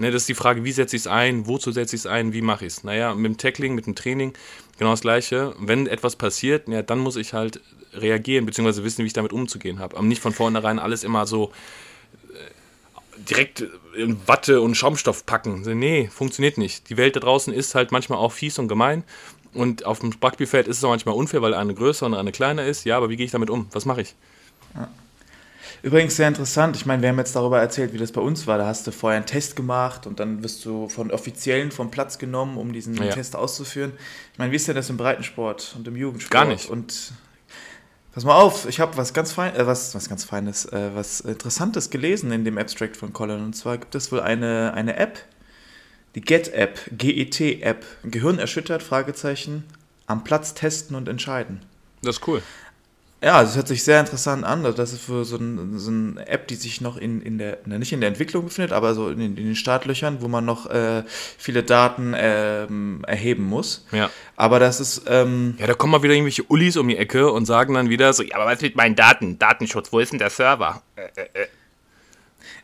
Ne, das ist die Frage, wie setze ich es ein, wozu setze ich es ein, wie mache ich es? Naja, mit dem Tackling, mit dem Training, genau das Gleiche. Wenn etwas passiert, ja, dann muss ich halt reagieren, beziehungsweise wissen, wie ich damit umzugehen habe. Aber nicht von vornherein alles immer so äh, direkt in Watte und Schaumstoff packen. Nee, funktioniert nicht. Die Welt da draußen ist halt manchmal auch fies und gemein. Und auf dem Rugbyfeld ist es auch manchmal unfair, weil eine größer und eine kleiner ist. Ja, aber wie gehe ich damit um? Was mache ich? Übrigens sehr interessant. Ich meine, wir haben jetzt darüber erzählt, wie das bei uns war. Da hast du vorher einen Test gemacht und dann wirst du von Offiziellen vom Platz genommen, um diesen Ja. Test auszuführen. Ich meine, wie ist denn das im Breitensport und im Jugendsport? Gar nicht. Und pass mal auf, ich habe was ganz fein, äh, was, was ganz Feines, äh, was Interessantes gelesen in dem Abstract von Colin. Und zwar gibt es wohl eine, eine App, die Get-App, GET-App. Gehirn erschüttert, Fragezeichen, am Platz testen und entscheiden. Das ist cool. Ja, das hört sich sehr interessant an. Das ist für so, ein, so eine App, die sich noch in, in der, nicht in der Entwicklung befindet, aber so in, in den Startlöchern, wo man noch äh, viele Daten ähm, erheben muss. Ja. Aber das ist, ähm, Ja, da kommen mal wieder irgendwelche Ullis um die Ecke und sagen dann wieder so, ja, aber was mit meinen Daten? Datenschutz, wo ist denn der Server?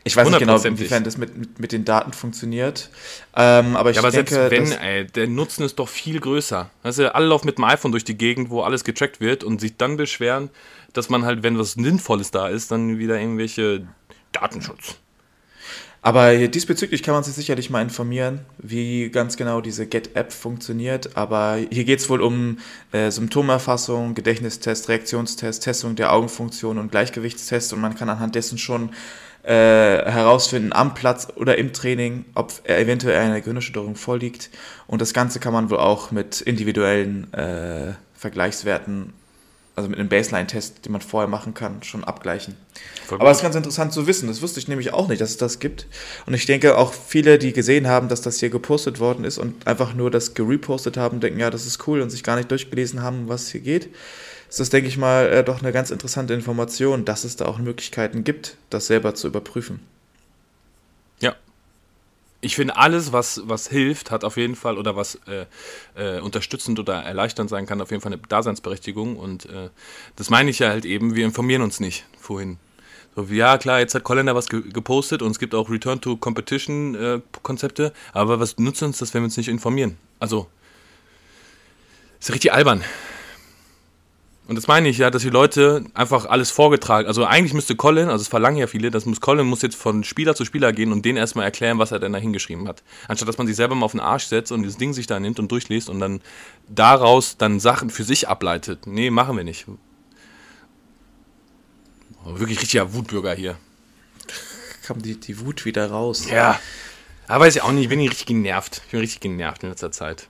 Ich weiß nicht genau, inwiefern das mit, mit, mit den Daten funktioniert. Ähm, aber ich Ja, aber denke, selbst wenn, ey, der Nutzen ist doch viel größer. Weißt du, alle laufen mit dem iPhone durch die Gegend, wo alles getrackt wird und sich dann beschweren, dass man halt, wenn was Sinnvolles da ist, dann wieder irgendwelche Datenschutz. aber diesbezüglich kann man sich sicherlich mal informieren, wie ganz genau diese Get-App funktioniert. Aber hier geht es wohl um äh, Symptomerfassung, Gedächtnistest, Reaktionstest, Testung der Augenfunktion und Gleichgewichtstest. Und man kann anhand dessen schon äh, herausfinden, am Platz oder im Training, ob eventuell eine Gehirnerschütterung vorliegt. Und das Ganze kann man wohl auch mit individuellen äh, Vergleichswerten, also mit einem Baseline-Test, den man vorher machen kann, schon abgleichen. Voll Aber es ist ganz interessant zu wissen. Das wusste ich nämlich auch nicht, dass es das gibt. Und ich denke auch viele, die gesehen haben, dass das hier gepostet worden ist und einfach nur das gerepostet haben, denken, ja, das ist cool und sich gar nicht durchgelesen haben, was hier geht. Ist das, denke ich mal, äh, doch eine ganz interessante Information, dass es da auch Möglichkeiten gibt, das selber zu überprüfen. Ja. Ich finde, alles, was, was hilft, hat auf jeden Fall oder was äh, äh, unterstützend oder erleichternd sein kann, auf jeden Fall eine Daseinsberechtigung. Und äh, das meine ich ja halt eben, wir informieren uns nicht vorhin. Ja, klar, jetzt hat Colin da was ge gepostet und es gibt auch Return to Competition äh, Konzepte, aber was nutzt uns das, wenn wir uns nicht informieren? Also, ist richtig albern. Und das meine ich ja, dass die Leute einfach alles vorgetragen, also eigentlich müsste Colin, also es verlangen ja viele, das muss Colin muss jetzt von Spieler zu Spieler gehen und denen erstmal erklären, was er denn da hingeschrieben hat. Anstatt dass man sich selber mal auf den Arsch setzt und dieses Ding sich da nimmt und durchliest und dann daraus dann Sachen für sich ableitet. Nee, machen wir nicht. Oh, wirklich richtiger Wutbürger hier. Kam die, die Wut wieder raus. Ja. Aber weiß ich auch nicht, ich bin richtig genervt. Ich bin richtig genervt in letzter Zeit.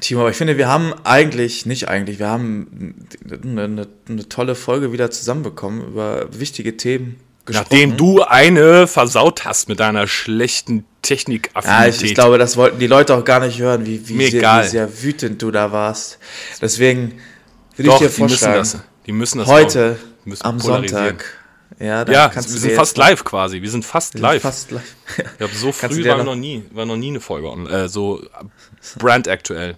Timo, aber ich finde, wir haben eigentlich, nicht eigentlich, wir haben eine, eine, eine tolle Folge wieder zusammenbekommen über wichtige Themen gesprochen. Nachdem du eine versaut hast mit deiner schlechten Ja, Technikaffinität. ich, ich glaube, das wollten die Leute auch gar nicht hören, wie, wie, sehr, wie sehr wütend du da warst. Deswegen würde Doch, ich dir die müssen vorschlagen, das. Die müssen das heute müssen am. Sonntag, ja, Ja, wir sind fast live quasi. Wir sind fast wir sind live. Fast live. Ich glaube, so früh war noch- noch nie, war noch nie eine Folge äh, so brandaktuell.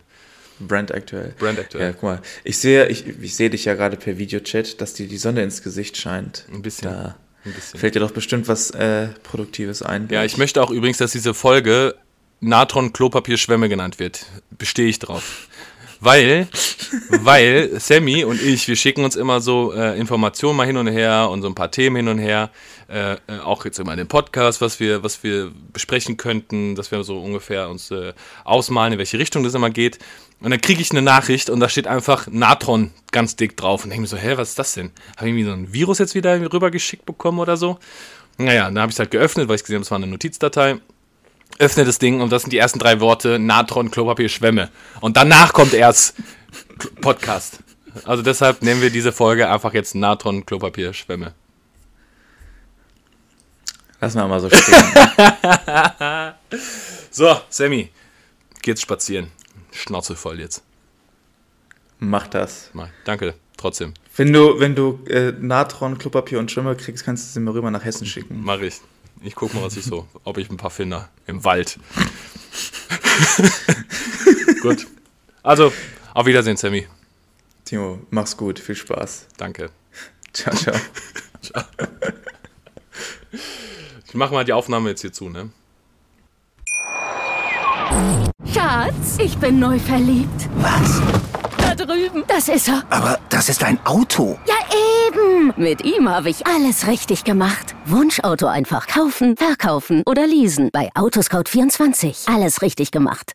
Brand aktuell. Brandaktuell. Ja, guck mal. Ich sehe, ich, ich sehe dich ja gerade per Videochat, dass dir die Sonne ins Gesicht scheint. Ein bisschen. Da Ein bisschen. fällt dir doch bestimmt was äh, Produktives ein. Ja, ich möchte auch übrigens, dass diese Folge Natron Klopapier Schwämme genannt wird. Bestehe ich drauf. Weil, weil Sammy und ich, wir schicken uns immer so äh, Informationen mal hin und her und so ein paar Themen hin und her. Äh, äh, auch jetzt immer in den Podcast, was wir, was wir besprechen könnten, dass wir so ungefähr uns äh, ausmalen, in welche Richtung das immer geht. Und dann kriege ich eine Nachricht und da steht einfach Natron ganz dick drauf. Und denke mir so, hä, was ist das denn? Habe ich irgendwie so ein Virus jetzt wieder rübergeschickt bekommen oder so? Naja, dann habe ich es halt geöffnet, weil ich gesehen habe, es war eine Notizdatei öffne das Ding und das sind die ersten drei Worte: Natron, Klopapier, Schwämme. Und danach kommt erst Podcast. Also deshalb nennen wir diese Folge einfach jetzt Natron, Klopapier, Schwämme. Lass mal mal so stehen. So, Sammy, geht's spazieren. Schnauze voll jetzt. Mach das. Mal. Danke, trotzdem. Wenn du, wenn du äh, Natron, Klopapier und Schwimmer kriegst, kannst du sie mir rüber nach Hessen schicken. Mach ich. Ich guck mal, was ich so, ob ich ein paar finde im Wald. Gut. Also, auf Wiedersehen, Sammy. Timo, mach's gut. Viel Spaß. Danke. Ciao, ciao. Ich mache mal die Aufnahme jetzt hier zu, ne? Schatz, ich bin neu verliebt. Was? Da drüben. Das ist er. Aber das ist ein Auto. Ja, eben. Mit ihm habe ich alles richtig gemacht. Wunschauto einfach kaufen, verkaufen oder leasen. Bei Autoscout24. Alles richtig gemacht.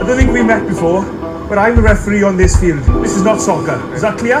I don't think we met before, but I'm the referee on this field. This is not soccer. Is that clear?